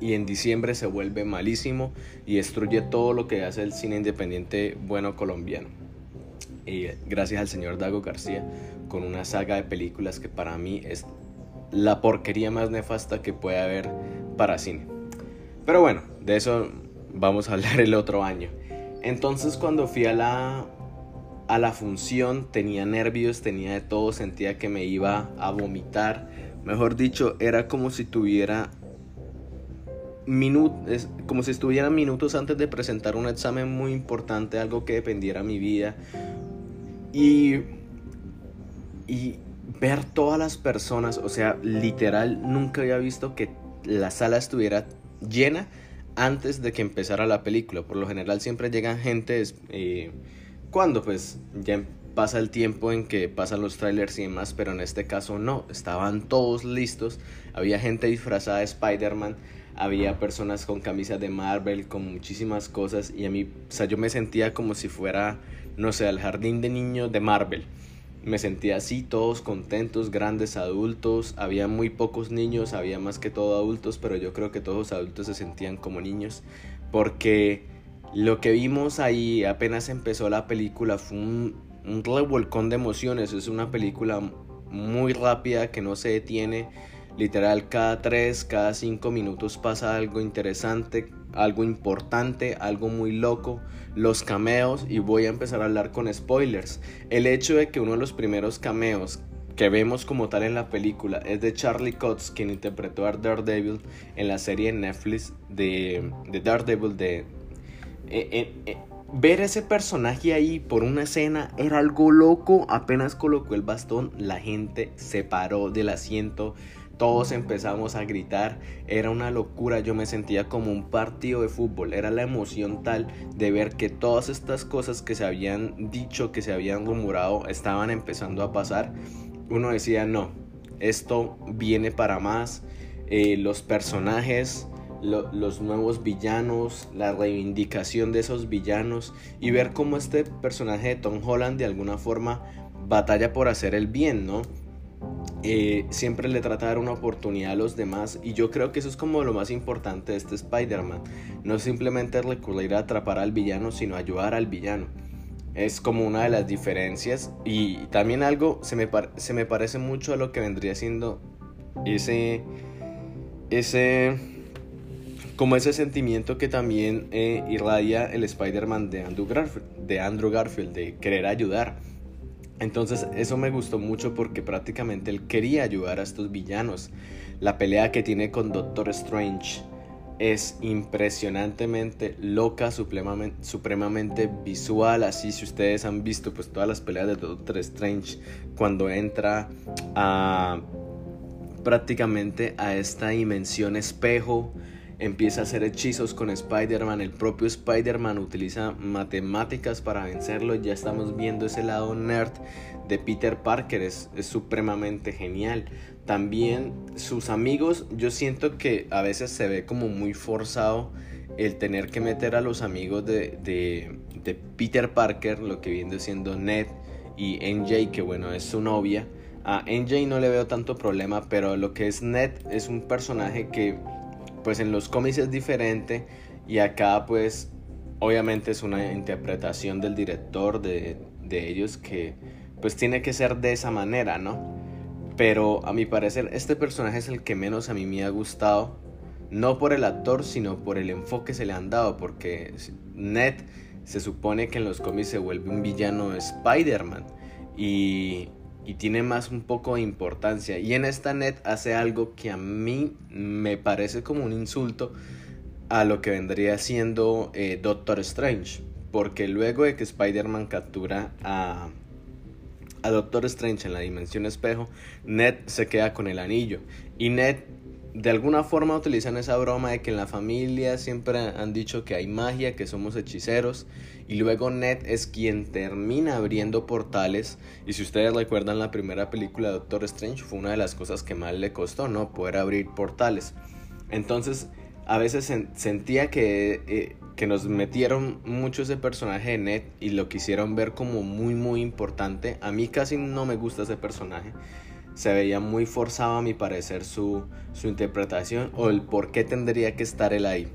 y en diciembre se vuelve malísimo y destruye todo lo que hace el cine independiente bueno colombiano. Gracias al señor Dago García con una saga de películas que para mí es la porquería más nefasta que puede haber para cine. Pero bueno, de eso vamos a hablar el otro año. Entonces cuando fui a la a la función tenía nervios, tenía de todo, sentía que me iba a vomitar. Mejor dicho, era como si tuviera minutos, como si estuviera minutos antes de presentar un examen muy importante, algo que dependiera mi vida. Y, y ver todas las personas, o sea, literal, nunca había visto que la sala estuviera llena antes de que empezara la película. Por lo general siempre llegan gente eh, cuando pues ya pasa el tiempo en que pasan los trailers y demás, pero en este caso no, estaban todos listos, había gente disfrazada de Spider-Man, había personas con camisas de Marvel, con muchísimas cosas y a mí, o sea, yo me sentía como si fuera, no sé, al jardín de niños de Marvel. Me sentía así, todos contentos, grandes adultos, había muy pocos niños, había más que todo adultos, pero yo creo que todos los adultos se sentían como niños, porque lo que vimos ahí apenas empezó la película fue un, un revolcón de emociones, es una película muy rápida que no se detiene, Literal, cada 3, cada 5 minutos pasa algo interesante, algo importante, algo muy loco, los cameos y voy a empezar a hablar con spoilers. El hecho de que uno de los primeros cameos que vemos como tal en la película es de Charlie Cox, quien interpretó a Daredevil en la serie Netflix de, de Daredevil de... Eh, eh, eh, ver ese personaje ahí por una escena era algo loco. Apenas colocó el bastón, la gente se paró del asiento todos empezamos a gritar, era una locura, yo me sentía como un partido de fútbol, era la emoción tal de ver que todas estas cosas que se habían dicho, que se habían rumorado, estaban empezando a pasar. Uno decía, no, esto viene para más, eh, los personajes, los nuevos villanos, la reivindicación de esos villanos y ver cómo este personaje de Tom Holland de alguna forma batalla por hacer el bien, ¿no? Eh, siempre le trata de dar una oportunidad a los demás y yo creo que eso es como lo más importante de este Spider-Man. No simplemente recurrir a atrapar al villano, sino ayudar al villano. Es como una de las diferencias y también algo se me, se me parece mucho a lo que vendría siendo ese, ese, como ese sentimiento que también eh, irradia el Spider-Man de de Andrew Garfield, de querer ayudar entonces eso me gustó mucho porque prácticamente él quería ayudar a estos villanos. La pelea que tiene con Doctor Strange es impresionantemente loca, supremamente, visual. Así si ustedes han visto pues todas las peleas de Doctor Strange cuando entra a prácticamente a esta dimensión espejo empieza a hacer hechizos con Spider-Man. El propio Spider-Man utiliza matemáticas para vencerlo. Ya estamos viendo ese lado nerd de Peter Parker. Es, supremamente genial. También sus amigos, yo siento que a veces se ve como muy forzado el tener que meter a los amigos de, de, de Peter Parker, lo que viene siendo Ned y NJ, que bueno, es su novia. A NJ no le veo tanto problema, pero lo que es Ned es un personaje que pues en los cómics es diferente y acá pues obviamente es una interpretación del director de, ellos que pues tiene que ser de esa manera, ¿no? Pero a mi parecer este personaje es el que menos a mí me ha gustado, no por el actor, sino por el enfoque que se le han dado, porque Ned se supone que en los cómics se vuelve un villano de Spider-Man y y tiene más un poco de importancia. Y en esta net hace algo que a mí me parece como un insulto a lo que vendría siendo eh, Doctor Strange. Porque luego de que Spider-Man captura a, a Doctor Strange en la dimensión espejo, Ned se queda con el anillo. Y Ned de alguna forma utilizan esa broma de que en la familia siempre han dicho que hay magia, que somos hechiceros y luego Ned es quien termina abriendo portales y si ustedes recuerdan la primera película de Doctor Strange fue una de las cosas que más le costó, ¿no? Poder abrir portales. Entonces a veces sentía que, eh, que nos metieron mucho ese personaje de Ned y lo quisieron ver como muy muy importante. A mí casi no me gusta ese personaje se veía muy forzado a mi parecer su, su interpretación o el por qué tendría que estar él ahí.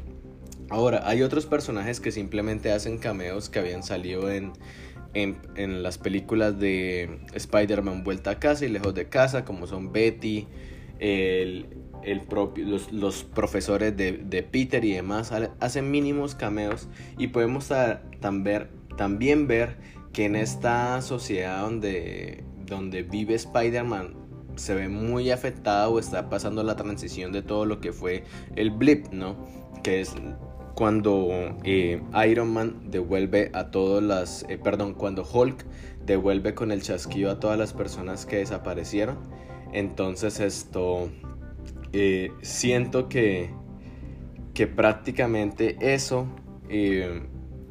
Ahora, hay otros personajes que simplemente hacen cameos que habían salido en, en, en las películas de Spider-Man Vuelta a casa y Lejos de casa, como son Betty, el, el propio, los, los, profesores de, de, Peter y demás, hacen mínimos cameos y podemos también, también ver que en esta sociedad donde, donde vive Spider-Man se ve muy afectada o está pasando la transición de todo lo que fue el blip, ¿no? Que es cuando eh, Iron Man devuelve a todas las, eh, perdón, cuando Hulk devuelve con el chasquido a todas las personas que desaparecieron. Entonces esto, eh, siento que, que prácticamente eso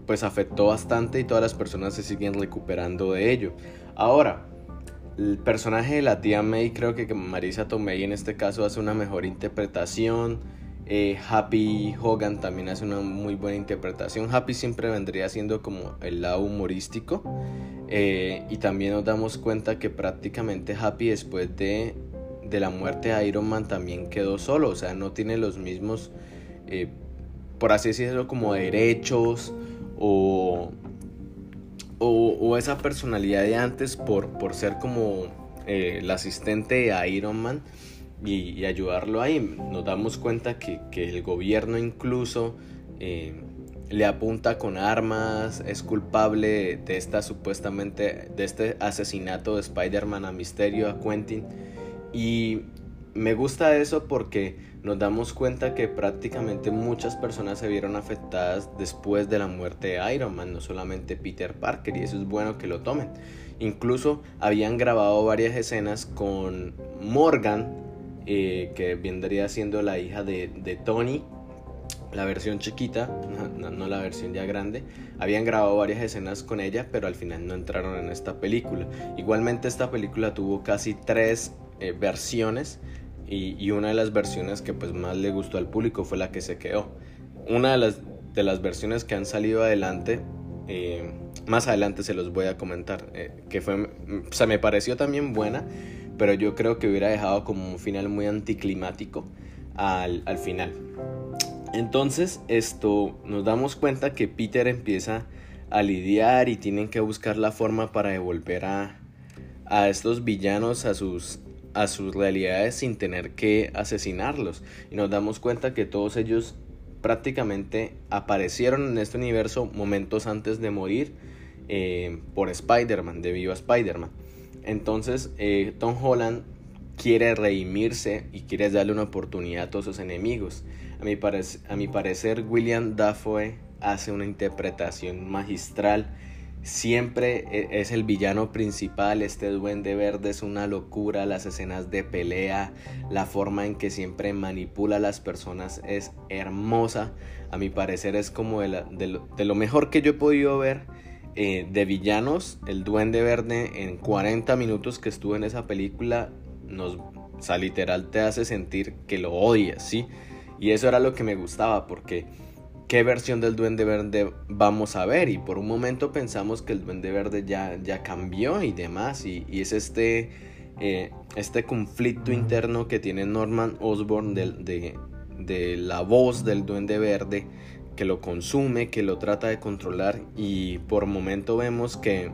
pues afectó bastante y todas las personas se siguen recuperando de ello. Ahora, el personaje de la tía May, creo que Marisa Tomei en este caso hace una mejor interpretación. Eh, Happy Hogan también hace una muy buena interpretación. Happy siempre vendría siendo como el lado humorístico. Eh, y también nos damos cuenta que prácticamente Happy después de, de, la muerte de Iron Man también quedó solo. O sea, no tiene los mismos, eh, por así decirlo, como derechos o o, esa personalidad de antes por, por ser como eh, el asistente de Iron Man y, ayudarlo ahí. Nos damos cuenta que, el gobierno incluso eh, le apunta con armas, es culpable de esta supuestamente, de este asesinato de Spider-Man a Misterio, a Quentin. Y me gusta eso porque nos damos cuenta que prácticamente muchas personas se vieron afectadas después de la muerte de Iron Man, no solamente Peter Parker, y eso es bueno que lo tomen. Incluso habían grabado varias escenas con Morgan, eh, que vendría siendo la hija de, Tony, la versión chiquita, no, la versión ya grande. Habían grabado varias escenas con ella, pero al final no entraron en esta película. Igualmente esta película tuvo casi tres eh, versiones y, una de las versiones que pues más le gustó al público fue la que se quedó. Una de las, de las versiones que han salido adelante, eh, más adelante se los voy a comentar, eh, que fue, o sea, me pareció también buena, pero yo creo que hubiera dejado como un final muy anticlimático al, al final. Entonces, esto nos damos cuenta que Peter empieza a lidiar y tienen que buscar la forma para devolver a, a estos villanos a sus a sus realidades sin tener que asesinarlos. Y nos damos cuenta que todos ellos prácticamente aparecieron en este universo momentos antes de morir eh, por Spider-Man, debido a Spider-Man. Entonces eh, Tom Holland quiere redimirse y quiere darle una oportunidad a todos sus enemigos. A mi, a mi parecer William Dafoe hace una interpretación magistral siempre e, es el villano principal, este duende verde es una locura, las escenas de pelea, la forma en que siempre manipula a las personas es hermosa, a mi parecer es como de, lo, mejor que yo he podido ver eh, de villanos, el duende verde en 40 minutos que estuvo en esa película, nos, literal te hace sentir que lo odias, ¿sí? Y eso era lo que me gustaba porque qué versión del Duende Verde vamos a ver. Y por un momento pensamos que el Duende Verde ya, ya cambió y demás. Y, es este, eh, este conflicto interno que tiene Norman Osborn de, de, la voz del Duende Verde que lo consume, que lo trata de controlar. Y por momento vemos que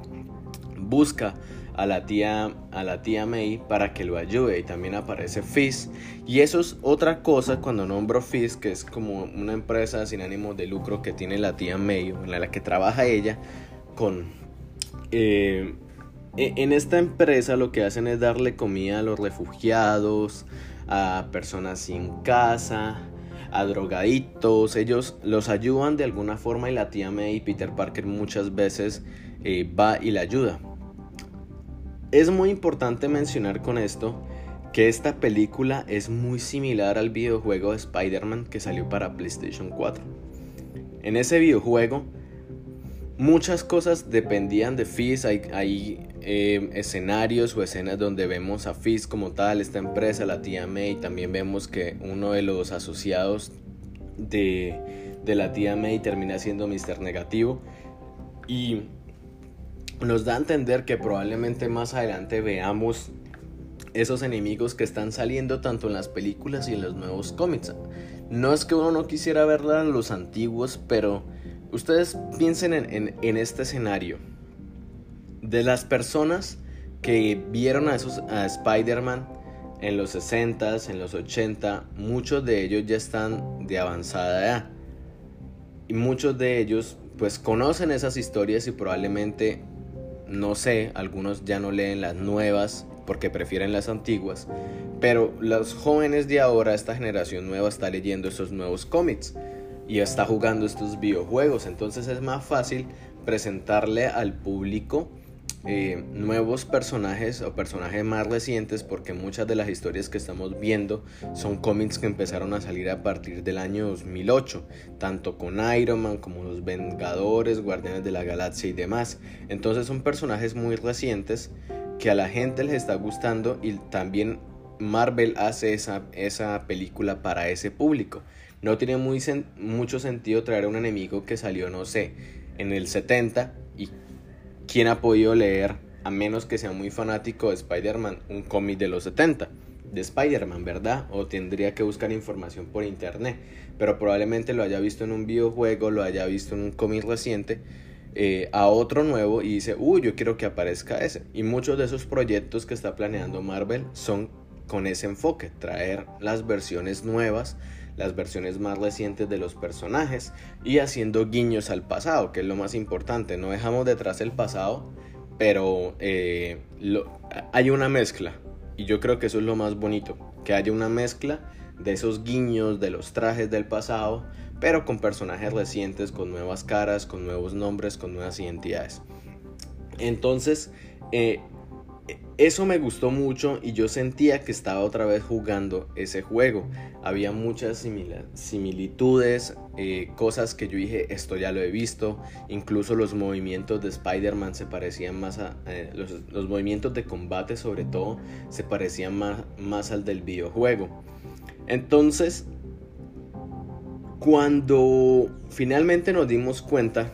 busca a la tía a la tía May para que lo ayude y también aparece Fizz y eso es otra cosa cuando nombro Fizz que es como una empresa sin ánimo de lucro que tiene la tía May en la que trabaja ella con eh, e, en esta empresa lo que hacen es darle comida a los refugiados, a personas sin casa, a drogaditos. Ellos los ayudan de alguna forma y la tía May y Peter Parker muchas veces eh, va y la ayuda. Es muy importante mencionar con esto que esta película es muy similar al videojuego de Spider-Man que salió para PlayStation 4. En ese videojuego muchas cosas dependían de Fizz, hay, eh, escenarios o escenas donde vemos a Fizz como tal, esta empresa, la tía May, también vemos que uno de los asociados de, de la tía May termina siendo Mr. Negativo y nos da a entender que probablemente más adelante veamos esos enemigos que están saliendo tanto en las películas y en los nuevos cómics. No es que uno no quisiera verla en los antiguos, pero Ustedes piensen en, este escenario. De las personas que vieron a, esos, a Spider-Man en los 60s, en los 80, muchos de ellos ya están de avanzada edad. Y muchos de ellos pues conocen esas historias y probablemente, no sé, algunos ya no leen las nuevas porque prefieren las antiguas. Pero los jóvenes de ahora, esta generación nueva, está leyendo esos nuevos cómics y está jugando estos videojuegos. Entonces es más fácil presentarle al público eh, nuevos personajes o personajes más recientes porque muchas de las historias que estamos viendo son cómics que empezaron a salir a partir del año 2008, tanto con Iron Man como los Vengadores, Guardianes de la Galaxia y demás. Entonces son personajes muy recientes que a la gente les está gustando y también Marvel hace esa, esa película para ese público. No tiene muy mucho sentido traer a un enemigo que salió, no sé, en el 70 y quién ha podido leer, a menos que sea muy fanático de Spider-Man, un cómic de los 70 de Spider-Man, ¿verdad? O tendría que buscar información por internet, pero probablemente lo haya visto en un videojuego, lo haya visto en un cómic reciente. Eh, a otro nuevo y dice, uy, yo quiero que aparezca ese. Y muchos de esos proyectos que está planeando Marvel son con ese enfoque, traer las versiones nuevas las versiones más recientes de los personajes y haciendo guiños al pasado, que es lo más importante. No dejamos detrás el pasado, pero eh, hay una mezcla y yo creo que eso es lo más bonito, que haya una mezcla de esos guiños de los trajes del pasado, pero con personajes recientes, con nuevas caras, con nuevos nombres, con nuevas identidades. Entonces, eh, eso me gustó mucho y yo sentía que estaba otra vez jugando ese juego. Había muchas similitudes, eh, cosas que yo dije, esto ya lo he visto. Incluso los movimientos de Spider-Man se parecían más a... Eh, los, movimientos de combate sobre todo se parecían más, más al del videojuego. Entonces, cuando finalmente nos dimos cuenta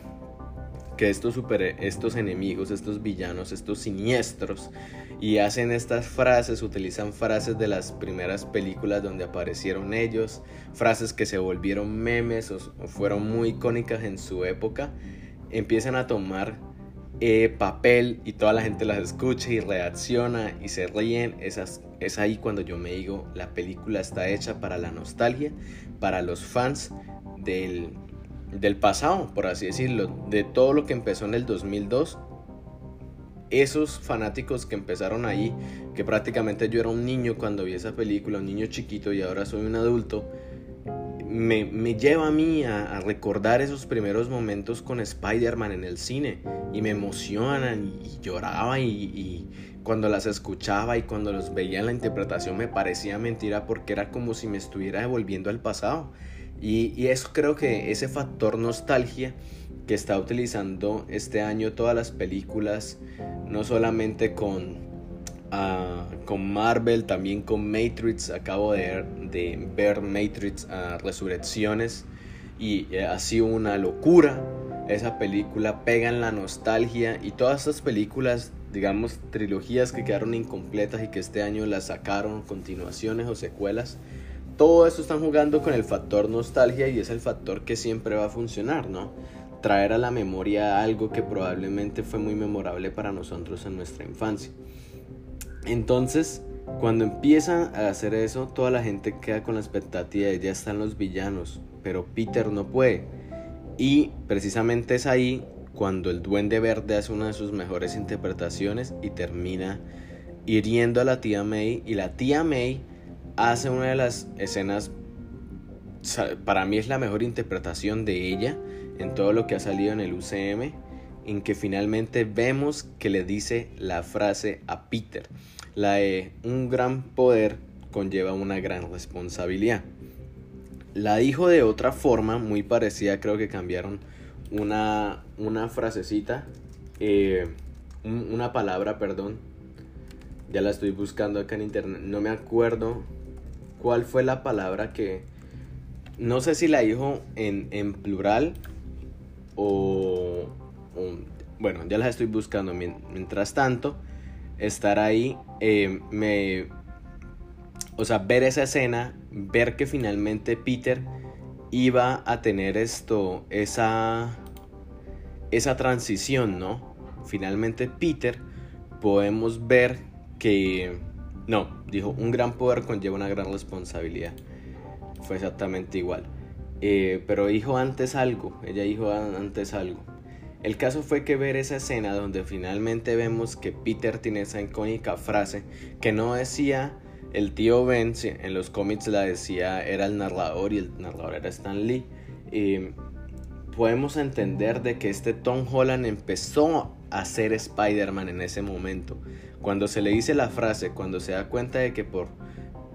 que estos, super, estos enemigos, estos villanos, estos siniestros, y hacen estas frases, utilizan frases de las primeras películas donde aparecieron ellos, frases que se volvieron memes o, fueron muy icónicas en su época, empiezan a tomar eh, papel y toda la gente las escucha y reacciona y se ríen. Es ahí cuando yo me digo, la película está hecha para la nostalgia, para los fans del, del pasado, por así decirlo, de todo lo que empezó en el 2002. Esos fanáticos que empezaron ahí, que prácticamente yo era un niño cuando vi esa película, un niño chiquito y ahora soy un adulto, me, me lleva a mí a, recordar esos primeros momentos con Spider-Man en el cine y me emocionan y, lloraba y, y, cuando las escuchaba y cuando los veía en la interpretación me parecía mentira porque era como si me estuviera devolviendo al pasado y, eso creo que ese factor nostalgia que está utilizando este año todas las películas, no solamente con, ah, con Marvel, también con Matrix, acabo de, de ver Matrix uh, Resurrecciones y eh, ha sido una locura. Esa película pega en la nostalgia y todas estas películas, digamos, trilogías que quedaron incompletas y que este año las sacaron, continuaciones o secuelas, todo esto están jugando con el factor nostalgia y es el factor que siempre va a funcionar, ¿no? Traer a la memoria algo que probablemente fue muy memorable para nosotros en nuestra infancia. Entonces, cuando empieza a hacer eso, toda la gente queda con la expectativa de ya están los villanos, pero Peter no puede. Y precisamente es ahí cuando el duende verde hace una de sus mejores interpretaciones y termina hiriendo a la tía May y la tía May hace una de las escenas para mí es la mejor interpretación de ella en todo lo que ha salido en el UCM en que finalmente vemos que le dice la frase a Peter la de un gran poder conlleva una gran responsabilidad la dijo de otra forma muy parecida creo que cambiaron una, una frasecita, eh, una palabra, perdón. Ya la estoy buscando acá en internet. No me acuerdo cuál fue la palabra que... No sé si la dijo en, plural o, Bueno, ya las estoy buscando. Mientras tanto, estar ahí eh, me... O sea, ver esa escena, ver que finalmente Peter iba a tener esto, esa esa transición, ¿no? Finalmente Peter podemos ver que, no, dijo, un gran poder conlleva una gran responsabilidad. Fue exactamente igual. Eh, pero dijo antes algo, ella dijo antes algo. El caso fue que ver esa escena donde finalmente vemos que Peter tiene esa icónica frase que no decía el tío Ben, en los cómics la decía, era el narrador y el narrador era Stan Lee. Eh, podemos entender de que este Tom Holland empezó a ser Spider-Man en ese momento. Cuando se le dice la frase, cuando se da cuenta de que por,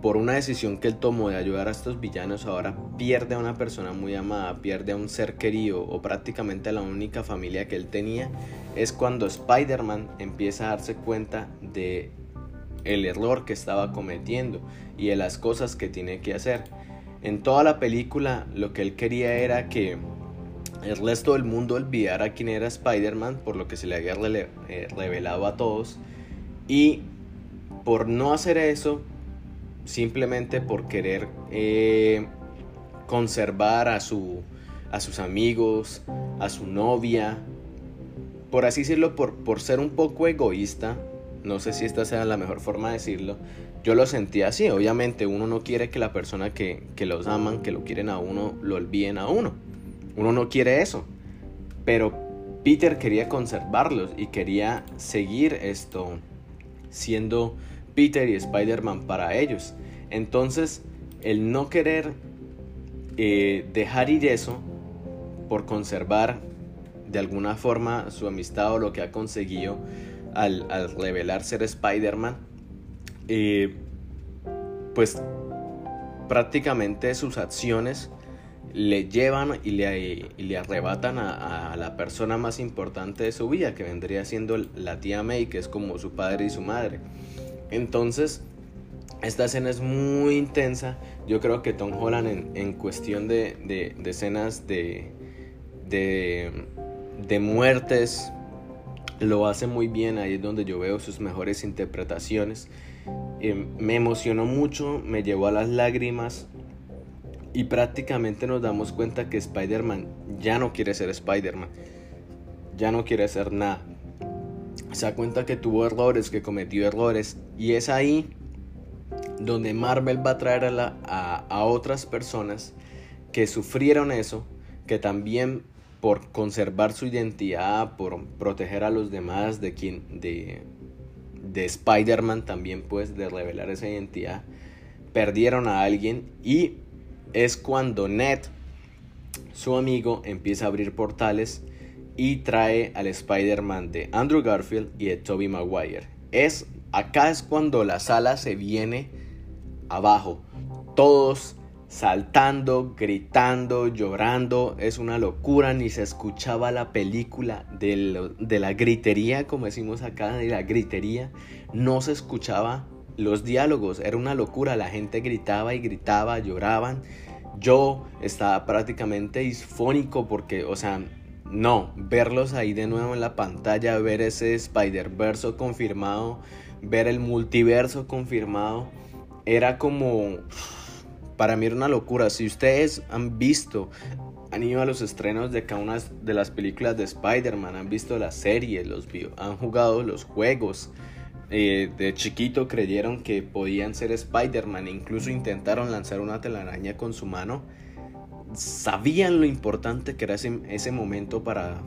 por una decisión que él tomó de ayudar a estos villanos ahora pierde a una persona muy amada, pierde a un ser querido o prácticamente a la única familia que él tenía, es cuando Spider-Man empieza a darse cuenta de el error que estaba cometiendo y de las cosas que tiene que hacer. En toda la película lo que él quería era que el resto del mundo olvidara quién era Spider-Man por lo que se le había eh, revelado a todos y por no hacer eso simplemente por querer eh, conservar a, su, a sus amigos, a su novia, por así decirlo, por, por ser un poco egoísta, no sé si esta sea la mejor forma de decirlo, yo lo sentía así, obviamente uno no quiere que la persona que, que los aman, que lo quieren a uno, lo olviden a uno. Uno no quiere eso. Pero Peter quería conservarlos y quería seguir esto siendo Peter y Spider-Man para ellos. Entonces, el no querer eh, dejar ir eso por conservar de alguna forma su amistad o lo que ha conseguido al, revelar ser Spider-Man, eh, pues prácticamente sus acciones le llevan y le, le arrebatan a, la persona más importante de su vida, que vendría siendo la tía May, que es como su padre y su madre. Entonces, esta escena es muy intensa. Yo creo que Tom Holland en, cuestión de, de, escenas de, de, muertes lo hace muy bien. Ahí es donde yo veo sus mejores interpretaciones. Eh, me emocionó mucho, me llevó a las lágrimas y prácticamente nos damos cuenta que Spider-Man ya no quiere ser Spider-Man. Ya no quiere hacer nada. Se da cuenta que tuvo errores, que cometió errores. Y es ahí donde Marvel va a traer a, a, otras personas que sufrieron eso, que también por conservar su identidad, por proteger a los demás de quien de, de Spider-Man también pues de revelar esa identidad, perdieron a alguien y es cuando Ned, su amigo, empieza a abrir portales y trae al Spider-Man de Andrew Garfield y de Tobey Maguire. Es, acá es cuando la sala se viene abajo. Todos saltando, gritando, llorando. Es una locura, ni se escuchaba la película de, de, la gritería, como decimos acá, de la gritería. No se escuchaba los diálogos, era una locura, la gente gritaba y gritaba, lloraban. Yo estaba prácticamente disfónico porque, o sea, no, verlos ahí de nuevo en la pantalla, ver ese Spider-Verse confirmado, ver el multiverso confirmado, era como, para mí era una locura. Si ustedes han visto, han ido a los estrenos de cada una de las películas de Spider-Man, han visto las series, los han jugado los juegos, eh, de chiquito creyeron que podían ser Spider-Man, incluso intentaron lanzar una telaraña con su mano. Sabían lo importante que era ese, ese momento para,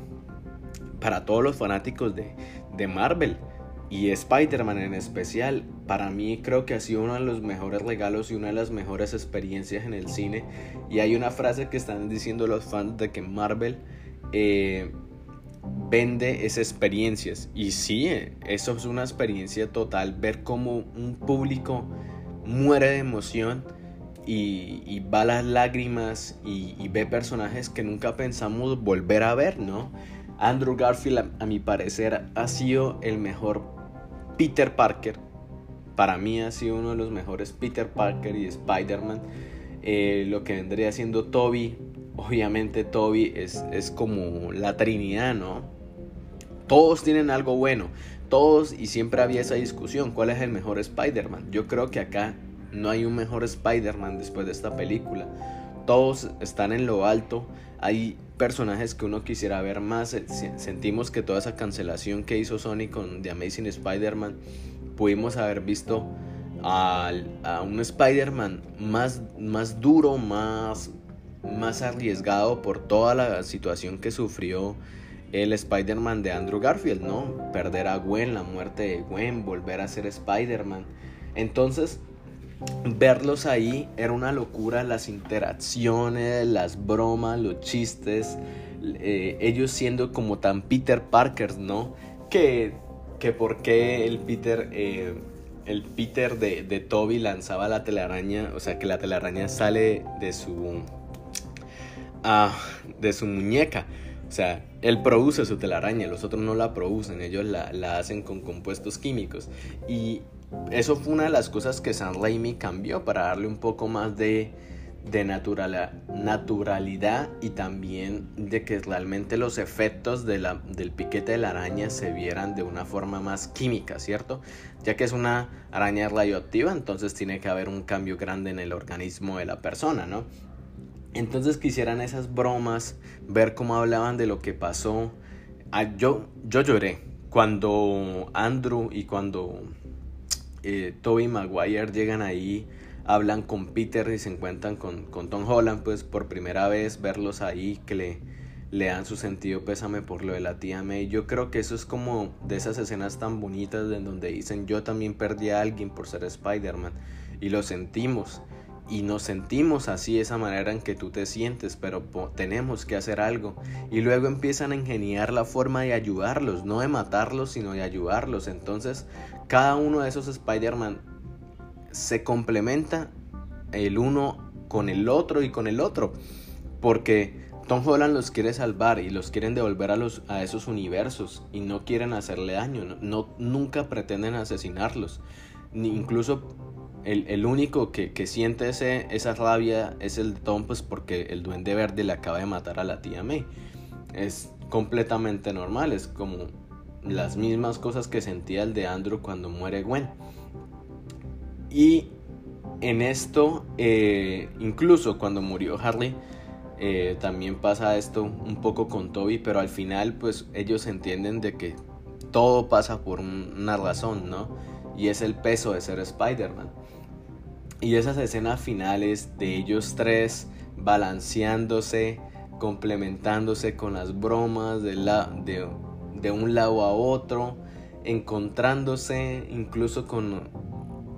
para todos los fanáticos de, de Marvel. Y Spider-Man en especial, para mí creo que ha sido uno de los mejores regalos y una de las mejores experiencias en el cine. Y hay una frase que están diciendo los fans de que Marvel eh, vende esas experiencias. Y sí, eso es una experiencia total, ver cómo un público muere de emoción y, va a las lágrimas y, ve personajes que nunca pensamos volver a ver, ¿no? Andrew Garfield, a, mi parecer, ha sido el mejor Peter Parker. Para mí ha sido uno de los mejores Peter Parker y Spider-Man. Eh, lo que vendría siendo Toby, obviamente Toby es, es como la Trinidad, ¿no? Todos tienen algo bueno, todos y siempre había esa discusión, ¿cuál es el mejor Spider-Man? Yo creo que acá no hay un mejor Spider-Man después de esta película. Todos están en lo alto, hay personajes que uno quisiera ver más, sentimos que toda esa cancelación que hizo Sony con The Amazing Spider-Man, pudimos haber visto a, a un Spider-Man más, más duro, más más arriesgado por toda la situación que sufrió el Spider-Man de Andrew Garfield, ¿no? Perder a Gwen, la muerte de Gwen, volver a ser Spider-Man. Entonces, verlos ahí era una locura, las interacciones, las bromas, los chistes, eh, ellos siendo como tan Peter Parker, ¿no? Que, que por qué el Peter... Eh, el Peter de, de Toby lanzaba la telaraña, o sea que la telaraña sale de su de su muñeca. O sea, él produce su telaraña, los otros no la producen, ellos la, hacen con compuestos químicos. Y eso fue una de las cosas que San Raimi cambió para darle un poco más de, de naturalidad y también de que realmente los efectos de la, del piquete de la araña se vieran de una forma más química, ¿cierto? Ya que es una araña radioactiva, entonces tiene que haber un cambio grande en el organismo de la persona, ¿no? Entonces quisieran esas bromas, ver cómo hablaban de lo que pasó. Ah, yo, yo lloré cuando Andrew y cuando eh, Toby Maguire llegan ahí, hablan con Peter y se encuentran con, con, Tom Holland, pues por primera vez verlos ahí, que le, le dan su sentido pésame por lo de la tía May. Yo creo que eso es como de esas escenas tan bonitas en donde dicen yo también perdí a alguien por ser Spider-Man y lo sentimos y nos sentimos así, esa manera en que tú te sientes, pero tenemos que hacer algo. Y luego empiezan a ingeniar la forma de ayudarlos, no de matarlos, sino de ayudarlos. Entonces, cada uno de esos Spider-Man se complementa el uno con el otro y con el otro. Porque Tom Holland los quiere salvar y los quieren devolver a, los, a esos universos y no quieren hacerle daño, no, nunca pretenden asesinarlos. Ni incluso el, único que, siente ese, esa rabia es el de Tom, pues porque el duende verde le acaba de matar a la tía May. Es completamente normal, es como las mismas cosas que sentía el de Andrew cuando muere Gwen. Y en esto, eh, incluso cuando murió Harley, eh, también pasa esto un poco con Toby, pero al final pues ellos entienden de que todo pasa por una razón, ¿no? Y es el peso de ser Spider-Man. Y esas escenas finales de ellos tres balanceándose, complementándose con las bromas de, la, de, de un lado a otro, encontrándose incluso con,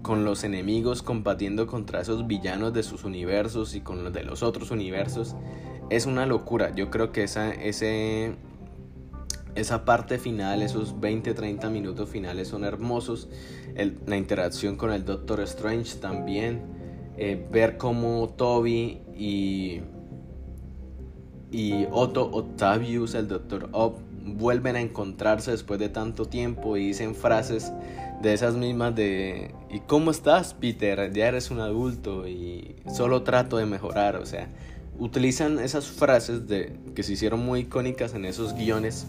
con los enemigos, combatiendo contra esos villanos de sus universos y con los de los otros universos, es una locura. Yo creo que esa, ese, esa parte final, esos 20-30 minutos finales son hermosos. la interacción con el Doctor Strange también. Eh, ver cómo Toby y, y Otto Octavius, el Doctor Op, vuelven a encontrarse después de tanto tiempo y dicen frases de esas mismas de ¿y cómo estás Peter? Ya eres un adulto y solo trato de mejorar, o sea, utilizan esas frases de que se hicieron muy icónicas en esos guiones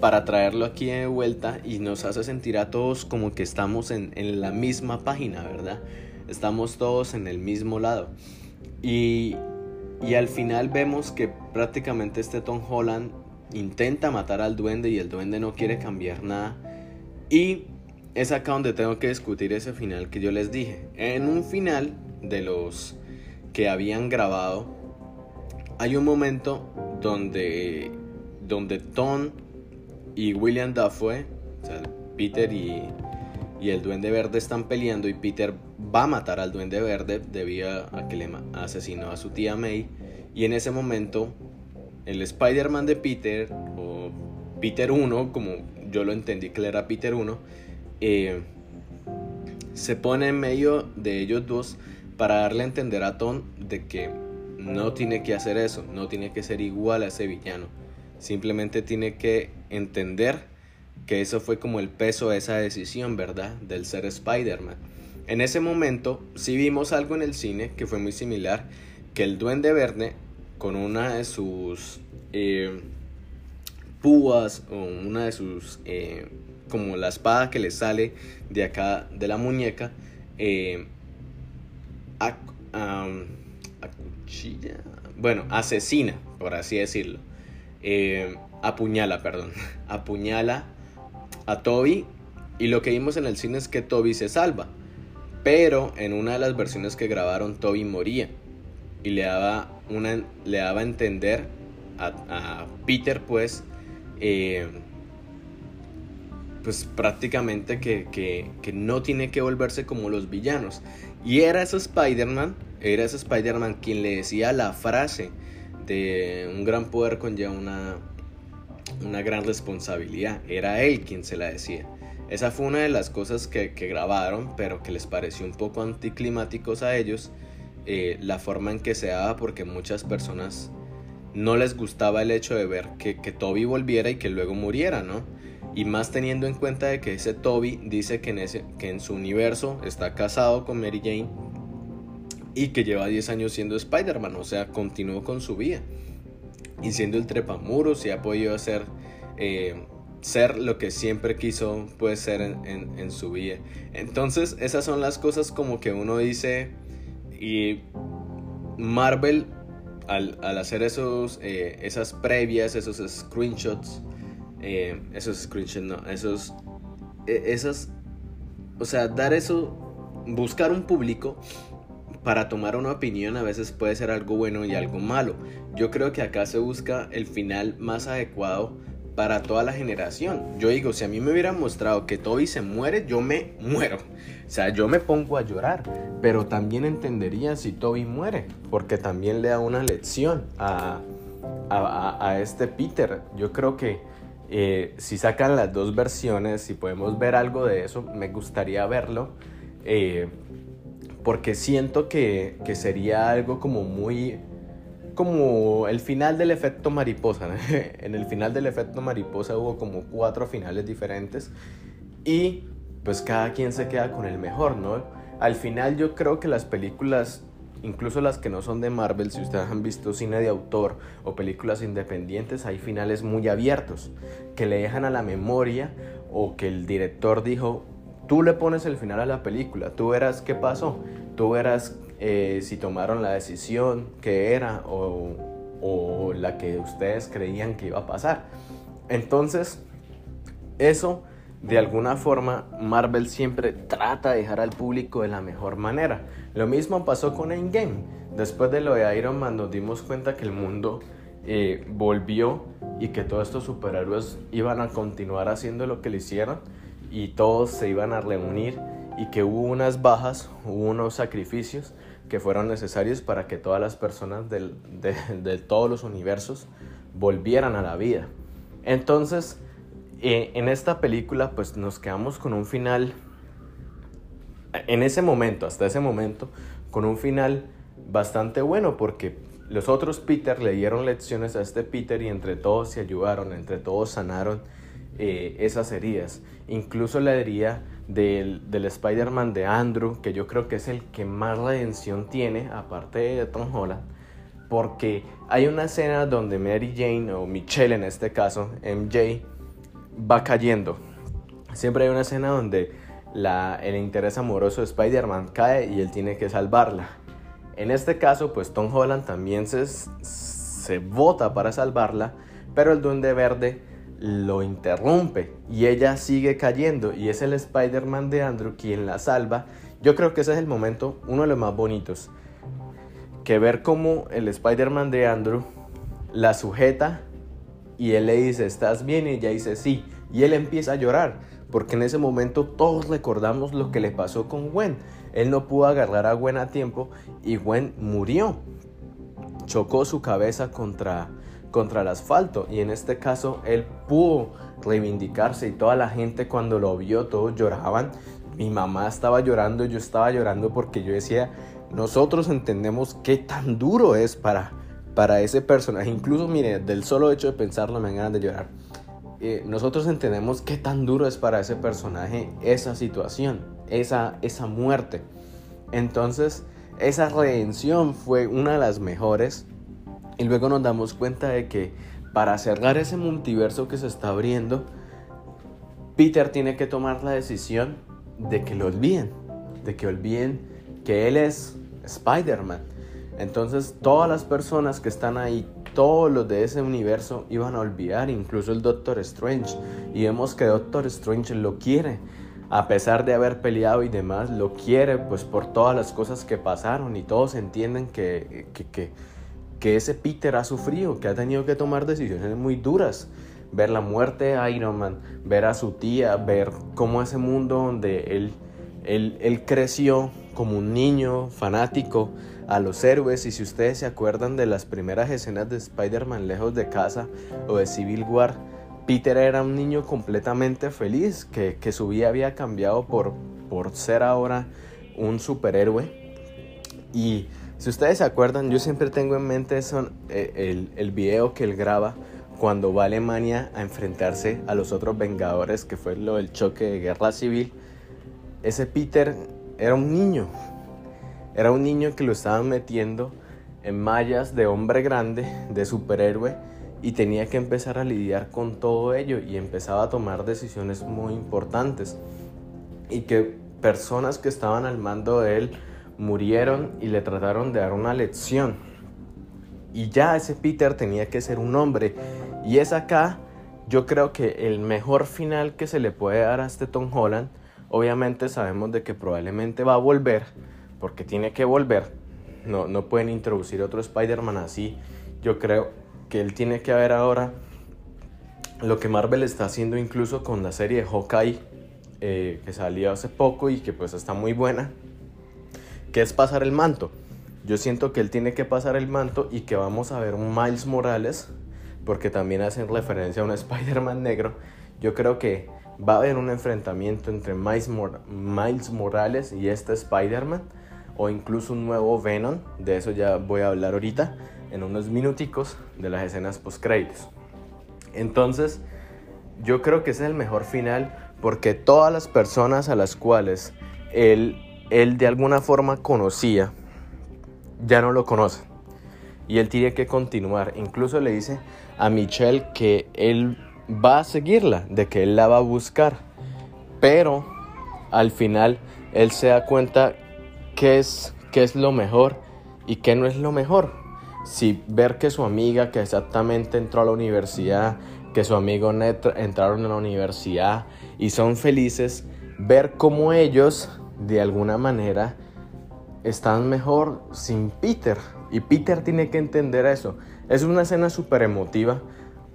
para traerlo aquí de vuelta y nos hace sentir a todos como que estamos en, la misma página, ¿verdad? Estamos todos en el mismo lado. Y, y al final vemos que prácticamente este Tom Holland intenta matar al duende y el duende no quiere cambiar nada. Y es acá donde tengo que discutir ese final que yo les dije. En un final de los que habían grabado, hay un momento donde, donde Tom y William Dafoe, o sea, Peter y, el Duende Verde están peleando y Peter va a matar al Duende Verde debido a que le asesinó a su tía May. Y en ese momento, el Spider-Man de Peter, o Peter 1, como yo lo entendí que era Peter 1, eh, se pone en medio de ellos dos para darle a entender a Tom de que no tiene que hacer eso, no tiene que ser igual a ese villano. Simplemente tiene que entender que eso fue como el peso de esa decisión, ¿verdad? Del ser Spider-Man. En ese momento sí vimos algo en el cine que fue muy similar, que el duende verde con una de sus eh, púas o una de sus eh, como la espada que le sale de acá de la muñeca eh, bueno asesina por así decirlo eh, apuñala perdón apuñala a Toby y lo que vimos en el cine es que Toby se salva pero en una de las versiones que grabaron Toby moría y le daba una le daba a entender a, Peter pues eh, pues prácticamente que, no tiene que volverse como los villanos. Y era ese Spider-Man, era ese Spider-Man quien le decía la frase de un gran poder conlleva una, una gran responsabilidad. Era él quien se la decía. Esa fue una de las cosas que, grabaron, pero que les pareció un poco anticlimáticos a ellos. Eh, la forma en que se daba, porque muchas personas no les gustaba el hecho de ver que, que Toby volviera y que luego muriera, ¿no? Y más teniendo en cuenta de que ese Toby dice que en, ese, que en su universo está casado con Mary Jane y que lleva 10 años siendo Spider-Man, o sea, continuó con su vida. Y siendo el trepamuros y ha podido hacer, eh, ser lo que siempre quiso puede ser en, su vida. Entonces, esas son las cosas como que uno dice y Marvel al, hacer esos, eh, esas previas, esos screenshots, eh, esos screenshots, no, esos, e, esas, o sea, dar eso, buscar un público para tomar una opinión a veces puede ser algo bueno y algo malo. Yo creo que acá se busca el final más adecuado para toda la generación. Yo digo, si a mí me hubieran mostrado que Toby se muere, yo me muero. O sea, yo me pongo a llorar. Pero también entendería si Toby muere, porque también le da una lección a, a este Peter. Yo creo que eh, si sacan las dos versiones, si podemos ver algo de eso, me gustaría verlo. Eh, porque siento que, sería algo como muy... Como el final del efecto mariposa. en el final del efecto mariposa hubo como cuatro finales diferentes. Y pues cada quien se queda con el mejor, ¿no? Al final yo creo que las películas incluso las que no son de Marvel, si ustedes han visto cine de autor o películas independientes, hay finales muy abiertos que le dejan a la memoria o que el director dijo, tú le pones el final a la película, tú verás qué pasó, tú verás eh, si tomaron la decisión que era o, la que ustedes creían que iba a pasar. Entonces, eso de alguna forma Marvel siempre trata de dejar al público de la mejor manera. Lo mismo pasó con Endgame. Después de lo de Iron Man nos dimos cuenta que el mundo eh, volvió y que todos estos superhéroes iban a continuar haciendo lo que le hicieron y todos se iban a reunir y que hubo unas bajas, hubo unos sacrificios que fueron necesarios para que todas las personas de, de todos los universos volvieran a la vida. Entonces, eh, en esta película pues nos quedamos con un final, en ese momento, hasta ese momento, con un final bastante bueno porque los otros Peter le dieron lecciones a este Peter y entre todos se ayudaron, entre todos sanaron eh, esas heridas. Incluso la herida del, del Spider-Man de Andrew, que yo creo que es el que más redención tiene, aparte de Tom Holland, porque hay una escena donde Mary Jane, o Michelle en este caso, MJ, va cayendo. Siempre hay una escena donde el interés amoroso de Spider-Man cae y él tiene que salvarla. En este caso, pues Tom Holland también se, se vota para salvarla, pero el Duende Verde lo interrumpe y ella sigue cayendo y es el Spider-Man de Andrew quien la salva. Yo creo que ese es el momento, uno de los más bonitos, que ver cómo el Spider-Man de Andrew la sujeta y él le dice, ¿estás bien? Y ella dice, sí. Y él empieza a llorar, porque en ese momento todos recordamos lo que le pasó con Gwen. Él no pudo agarrar a Gwen a tiempo y Gwen murió. Chocó su cabeza contra, contra el asfalto y en este caso él pudo reivindicarse y toda la gente cuando lo vio, todos lloraban. Mi mamá estaba llorando, yo estaba llorando porque yo decía, nosotros entendemos qué tan duro es para, para ese personaje. Incluso, mire, del solo hecho de pensarlo me dan ganas de llorar. Eh, nosotros entendemos qué tan duro es para ese personaje esa situación, esa, esa muerte. Entonces, esa redención fue una de las mejores. Y luego nos damos cuenta de que para cerrar ese multiverso que se está abriendo, Peter tiene que tomar la decisión de que lo olviden, de que olviden que él es Spider-Man. Entonces todas las personas que están ahí, todos los de ese universo iban a olvidar, incluso el Doctor Strange. Y vemos que Doctor Strange lo quiere, a pesar de haber peleado y demás, lo quiere pues por todas las cosas que pasaron y todos entienden que, que, que, ese Peter ha sufrido, que ha tenido que tomar decisiones muy duras. Ver la muerte de Iron Man, ver a su tía, ver cómo ese mundo donde él, él, él creció como un niño fanático a los héroes y si ustedes se acuerdan de las primeras escenas de Spider-Man lejos de casa o de Civil War, Peter era un niño completamente feliz, que, su vida había cambiado por, por ser ahora un superhéroe. Y si ustedes se acuerdan, yo siempre tengo en mente eso, eh, el, el video que él graba cuando va a Alemania a enfrentarse a los otros Vengadores, que fue lo del choque de guerra civil. Ese Peter era un niño. Era un niño que lo estaban metiendo en mallas de hombre grande, de superhéroe, y tenía que empezar a lidiar con todo ello y empezaba a tomar decisiones muy importantes. Y que personas que estaban al mando de él murieron y le trataron de dar una lección. Y ya ese Peter tenía que ser un hombre. Y es acá, yo creo que el mejor final que se le puede dar a este Tom Holland Obviamente sabemos de que probablemente va a volver, porque tiene que volver. No, no pueden introducir otro Spider-Man así. Yo creo que él tiene que ver ahora lo que Marvel está haciendo incluso con la serie de Hawkeye, eh, que salió hace poco y que pues está muy buena, que es pasar el manto. Yo siento que él tiene que pasar el manto y que vamos a ver un Miles Morales, porque también hacen referencia a un Spider-Man negro. Yo creo que va a haber un enfrentamiento entre Miles, Morales y este Spider-Man o incluso un nuevo Venom, de eso ya voy a hablar ahorita en unos minuticos de las escenas post créditos. Entonces, yo creo que ese es el mejor final porque todas las personas a las cuales él, él de alguna forma conocía, ya no lo conocen. Y él tiene que continuar. Incluso le dice a Michelle que él va a seguirla, de que él la va a buscar. Pero al final él se da cuenta qué es, qué es lo mejor y qué no es lo mejor. Si ver que su amiga que exactamente entró a la universidad, que su amigo entraron a la universidad y son felices, ver cómo ellos de alguna manera están mejor sin Peter. Y Peter tiene que entender eso. Es una escena súper emotiva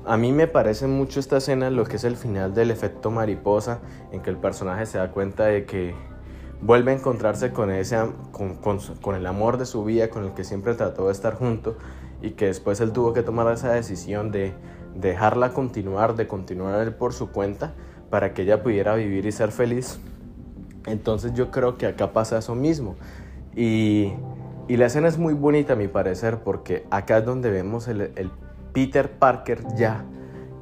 a mí me parece mucho esta escena lo que es el final del efecto mariposa, en que el personaje se da cuenta de que vuelve a encontrarse con, ese, con, el amor de su vida, con el que siempre trató de estar junto, y que después él tuvo que tomar esa decisión de dejarla continuar, de continuar por su cuenta, para que ella pudiera vivir y ser feliz. Entonces yo creo que acá pasa eso mismo. Y, la escena es muy bonita a mi parecer, porque acá es donde vemos el, Peter Parker ya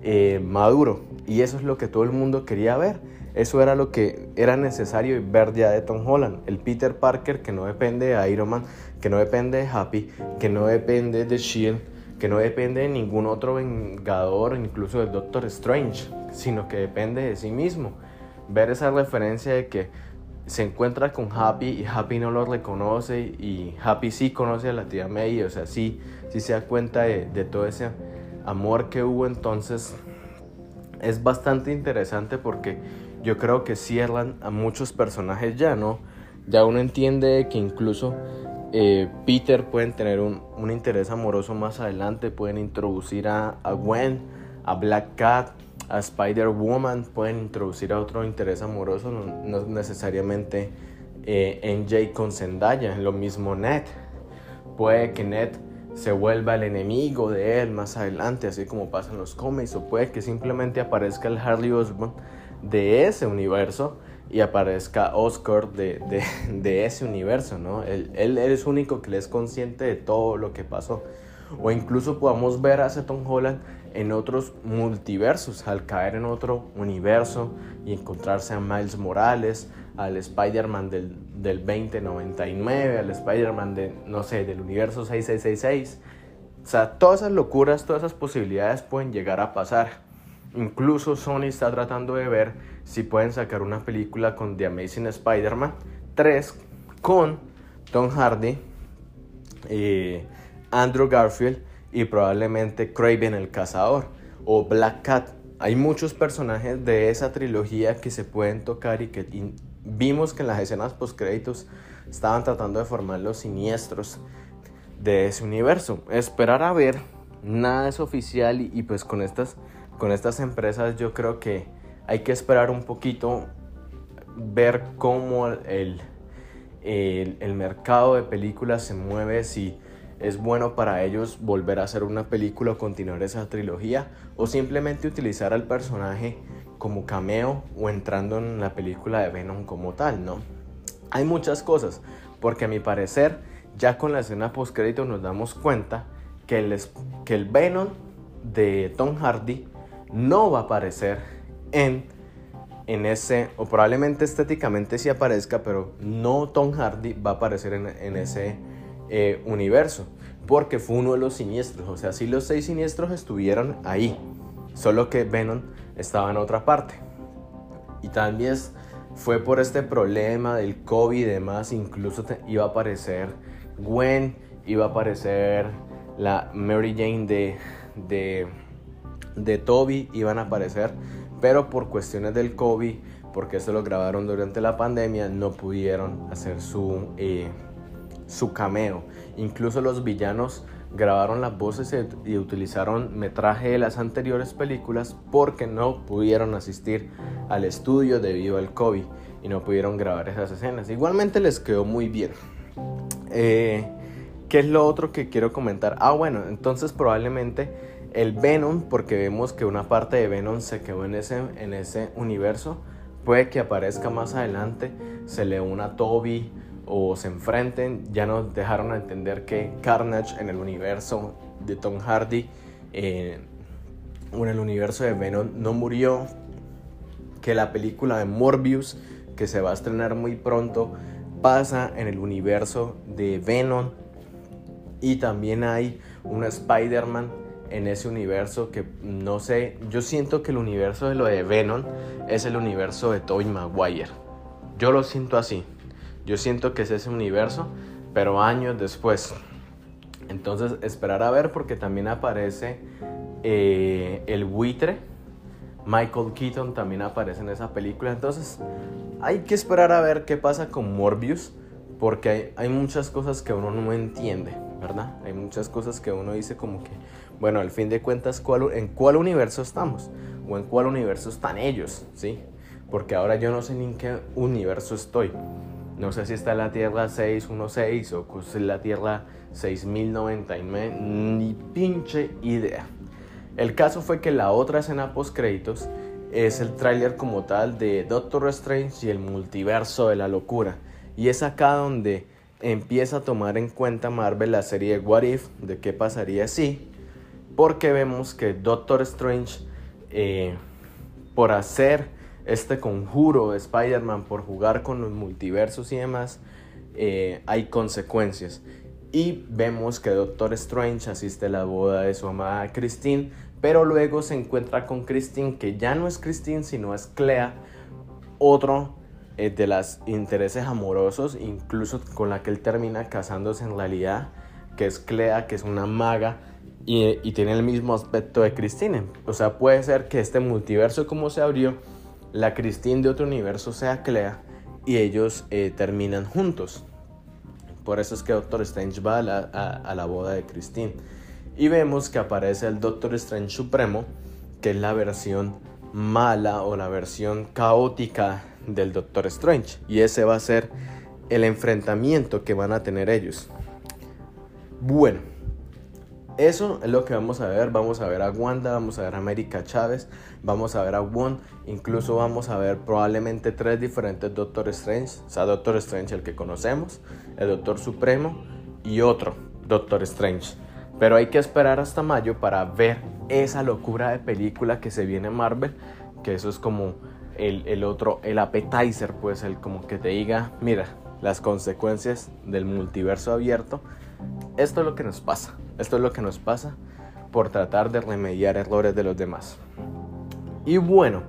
eh, maduro. Y eso es lo que todo el mundo quería ver. Eso era lo que era necesario ver ya de Tom Holland. El Peter Parker que no depende de Iron Man, que no depende de Happy, que no depende de Shield, que no depende de ningún otro vengador, incluso de Doctor Strange, sino que depende de sí mismo. Ver esa referencia de que se encuentra con Happy y Happy no lo reconoce y Happy sí conoce a la tía May, o sea, sí, sí se da cuenta de, de todo ese amor que hubo entonces. Es bastante interesante porque yo creo que cierran a muchos personajes ya, ¿no? Ya uno entiende que incluso eh, Peter pueden tener un, un, interés amoroso más adelante, pueden introducir a, a Gwen, a Black Cat, a Spider-Woman, pueden introducir a otro interés amoroso, no, necesariamente eh, MJ con Zendaya, lo mismo Ned. Puede que Ned se vuelva el enemigo de él más adelante, así como pasa en los cómics, o puede que simplemente aparezca el Harley Osborn de ese universo y aparezca Oscar de, de, ese universo, ¿no? Él, él, es único que le es consciente de todo lo que pasó. O incluso podamos ver a Tom Holland en otros multiversos, al caer en otro universo y encontrarse a Miles Morales, al Spider-Man del, del 2099, al Spider-Man de, no sé, del universo 6666. O sea, todas esas locuras, todas esas posibilidades pueden llegar a pasar. Incluso Sony está tratando de ver si pueden sacar una película con The Amazing Spider-Man 3 con Tom Hardy, eh, Andrew Garfield y probablemente Craven el Cazador o Black Cat. Hay muchos personajes de esa trilogía que se pueden tocar y que vimos que en las escenas post créditos estaban tratando de formar los siniestros de ese universo. Esperar a ver, nada es oficial y, pues con estas, con estas empresas yo creo que hay que esperar un poquito, ver cómo el, el, el mercado de películas se mueve, si es bueno para ellos volver a hacer una película o continuar esa trilogía o simplemente utilizar al personaje como cameo o entrando en la película de Venom como tal, ¿no? Hay muchas cosas, porque a mi parecer ya con la escena post nos damos cuenta que el, que el Venom de Tom Hardy no va a aparecer en, en ese, o probablemente estéticamente sí aparezca, pero no Tom Hardy va a aparecer en, en ese eh, universo, porque fue uno de los siniestros. O sea, si los seis siniestros estuvieron ahí, solo que Venom estaba en otra parte. Y también fue por este problema del COVID y demás, incluso iba a aparecer Gwen, iba a aparecer la Mary Jane de, de, de Toby, iban a aparecer, pero por cuestiones del COVID, porque esto lo grabaron durante la pandemia, no pudieron hacer su... Eh, su cameo. Incluso los villanos grabaron las voces y utilizaron metraje de las anteriores películas porque no pudieron asistir al estudio debido al COVID y no pudieron grabar esas escenas. Igualmente les quedó muy bien. Eh, ¿Qué es lo otro que quiero comentar? Ah, bueno, entonces probablemente el Venom, porque vemos que una parte de Venom se quedó en ese, en ese universo, puede que aparezca más adelante, se le una Toby o se enfrenten. Ya nos dejaron entender que Carnage en el universo de Tom Hardy eh, o en el universo de Venom no murió. Que la película de Morbius, que se va a estrenar muy pronto, pasa en el universo de Venom. Y también hay un Spider-Man en ese universo que no sé, yo siento que el universo de lo de Venom es el universo de Tobey Maguire. Yo lo siento así. Yo siento que es ese universo, pero años después. Entonces, esperar a ver porque también aparece eh, el buitre. Michael Keaton también aparece en esa película. Entonces, hay que esperar a ver qué pasa con Morbius. Porque hay, hay muchas cosas que uno no entiende, ¿verdad? Hay muchas cosas que uno dice como que, bueno, al fin de cuentas, ¿cuál, ¿en cuál universo estamos? ¿O en cuál universo están ellos? ¿Sí? Porque ahora yo no sé ni en qué universo estoy. No sé si está la Tierra 616 o la Tierra 6099, ni pinche idea. El caso fue que la otra escena post créditos es el tráiler como tal de Doctor Strange y el multiverso de la locura. Y es acá donde empieza a tomar en cuenta Marvel la serie What If, de qué pasaría si, porque vemos que Doctor Strange, eh, por hacer este conjuro de Spider-Man por jugar con los multiversos y demás, eh, hay consecuencias. Y vemos que Doctor Strange asiste a la boda de su amada Christine, pero luego se encuentra con Christine, que ya no es Christine, sino es Clea, otro eh, de los intereses amorosos, incluso con la que él termina casándose en realidad, que es Clea, que es una maga y, y tiene el mismo aspecto de Christine. O sea, puede ser que este multiverso como se abrió, la Christine de otro universo sea Clea y ellos eh, terminan juntos. Por eso es que Doctor Strange va a la, a, la boda de Christine. Y vemos que aparece el Doctor Strange Supremo, que es la versión mala o la versión caótica del Doctor Strange. Y ese va a ser el enfrentamiento que van a tener ellos. Bueno, eso es lo que vamos a ver. Vamos a ver a Wanda, vamos a ver a América Chávez, vamos a ver a Wong, incluso vamos a ver probablemente tres diferentes Doctor Strange. O sea, Doctor Strange el que conocemos, el Doctor Supremo y otro Doctor Strange. Pero hay que esperar hasta mayo para ver esa locura de película que se viene Marvel, que eso es como el, el otro, el appetizer, pues el como que te diga, mira, las consecuencias del multiverso abierto. Esto es lo que nos pasa. Esto es lo que nos pasa por tratar de remediar errores de los demás. Y bueno,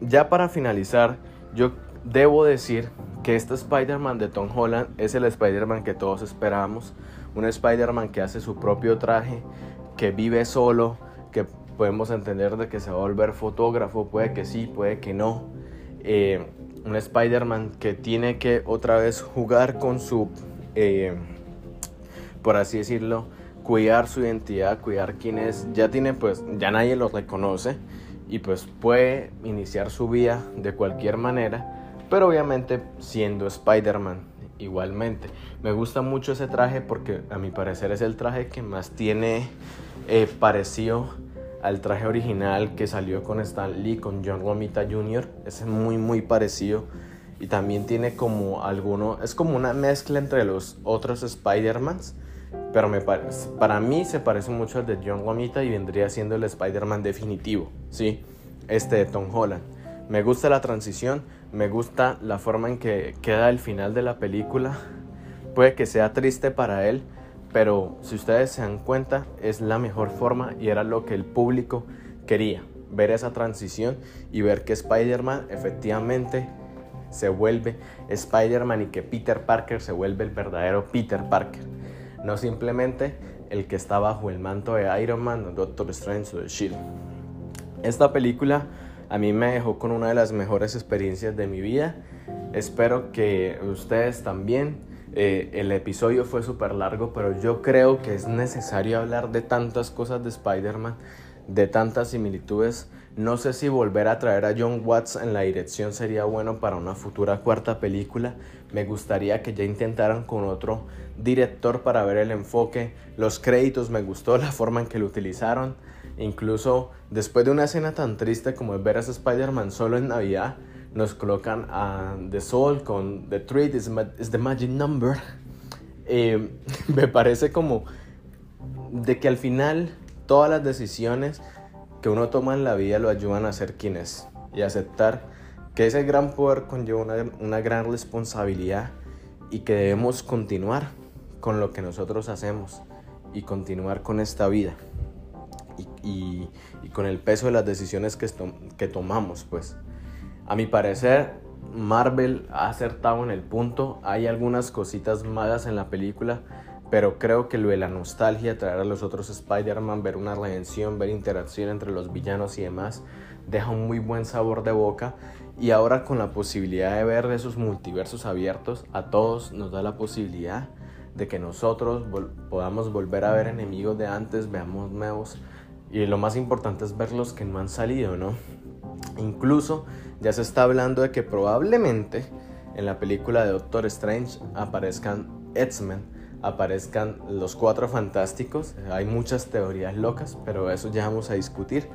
ya para finalizar, yo debo decir que este Spider-Man de Tom Holland es el Spider-Man que todos esperábamos. Un Spider-Man que hace su propio traje, que vive solo, que podemos entender de que se va a volver fotógrafo, puede que sí, puede que no. Eh, un Spider-Man que tiene que otra vez jugar con su, eh, por así decirlo, cuidar su identidad, cuidar quién es. Ya tiene, pues, ya nadie lo reconoce y pues puede iniciar su vida de cualquier manera, pero obviamente siendo Spider-Man igualmente. Me gusta mucho ese traje porque a mi parecer es el traje que más tiene eh, parecido al traje original que salió con Stan Lee, con John Romita Jr. Es muy, muy parecido. Y también tiene como alguno, es como una mezcla entre los otros Spider-Mans. Pero me para mí se parece mucho al de John Romita y vendría siendo el Spider-Man definitivo, ¿sí? Este de Tom Holland. Me gusta la transición, me gusta la forma en que queda el final de la película. Puede que sea triste para él, pero si ustedes se dan cuenta, es la mejor forma y era lo que el público quería. Ver esa transición y ver que Spider-Man efectivamente se vuelve Spider-Man y que Peter Parker se vuelve el verdadero Peter Parker. No simplemente el que está bajo el manto de Iron Man Doctor Strange o de Shield. Esta película a mí me dejó con una de las mejores experiencias de mi vida. Espero que ustedes también eh, el episodio fue súper largo, pero yo creo que es necesario hablar de tantas cosas de Spider-Man, de tantas similitudes. No sé si volver a traer a John Watts en la dirección sería bueno para una futura cuarta película. Me gustaría que ya intentaran con otro director para ver el enfoque. Los créditos me gustó la forma en que lo utilizaron. Incluso después de una escena tan triste como es ver a Spider-Man solo en Navidad, nos colocan a The Soul con The Treat is, the Magic Number. Eh, me parece como de que al final todas las decisiones que uno toma en la vida lo ayudan a ser quien es y aceptar que ese gran poder conlleva una, una gran responsabilidad y que debemos continuar con lo que nosotros hacemos y continuar con esta vida y, y, con el peso de las decisiones que, que tomamos pues. A mi parecer, Marvel ha acertado en el punto. Hay algunas cositas malas en la película, pero creo que lo de la nostalgia, traer a los otros Spider-Man, ver una redención, ver interacción entre los villanos y demás, deja un muy buen sabor de boca. Y ahora con la posibilidad de ver esos multiversos abiertos, a todos nos da la posibilidad de que nosotros podamos volver a ver enemigos de antes, veamos nuevos. Y lo más importante es ver los que no han salido, ¿no? Incluso ya se está hablando de que probablemente en la película de Doctor Strange aparezcan X-Men, aparezcan los cuatro fantásticos. Hay muchas teorías locas, pero eso ya vamos a discutir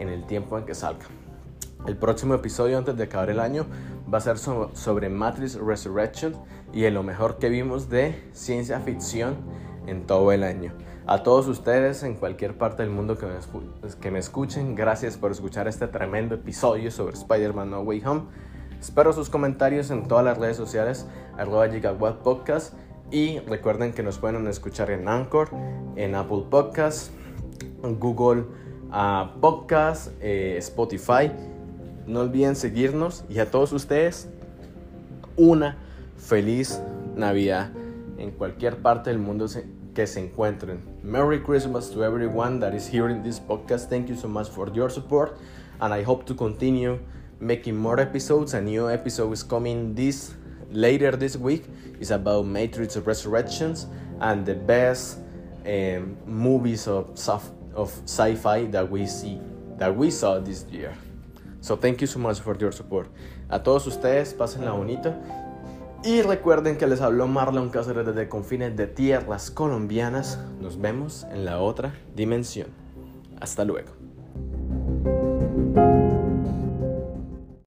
en el tiempo en que salga. El próximo episodio antes de acabar el año va a ser sobre Matrix Resurrection y en lo mejor que vimos de ciencia ficción en todo el año. A todos ustedes en cualquier parte del mundo que me, escuchen, gracias por escuchar este tremendo episodio sobre Spider-Man No Way Home. Espero sus comentarios en todas las redes sociales, arroba Gigawatt Podcast. Y recuerden que nos pueden escuchar en Anchor, en Apple Podcast, Google uh, Podcast, eh, Spotify. No olviden seguirnos y a todos ustedes una feliz Navidad en cualquier parte del mundo que se encuentren. Merry Christmas to everyone that is hearing this podcast. Thank you so much for your support, and I hope to continue making more episodes. A new episode is coming this later this week. It's about Matrix Resurrections and the best um, movies of of sci-fi that we see that we saw this year. So thank you so much for your support. A todos ustedes, pásenla bonito. Y recuerden que les habló Marlon Cáceres desde confines de tierras colombianas. Nos vemos en la otra dimensión. Hasta luego.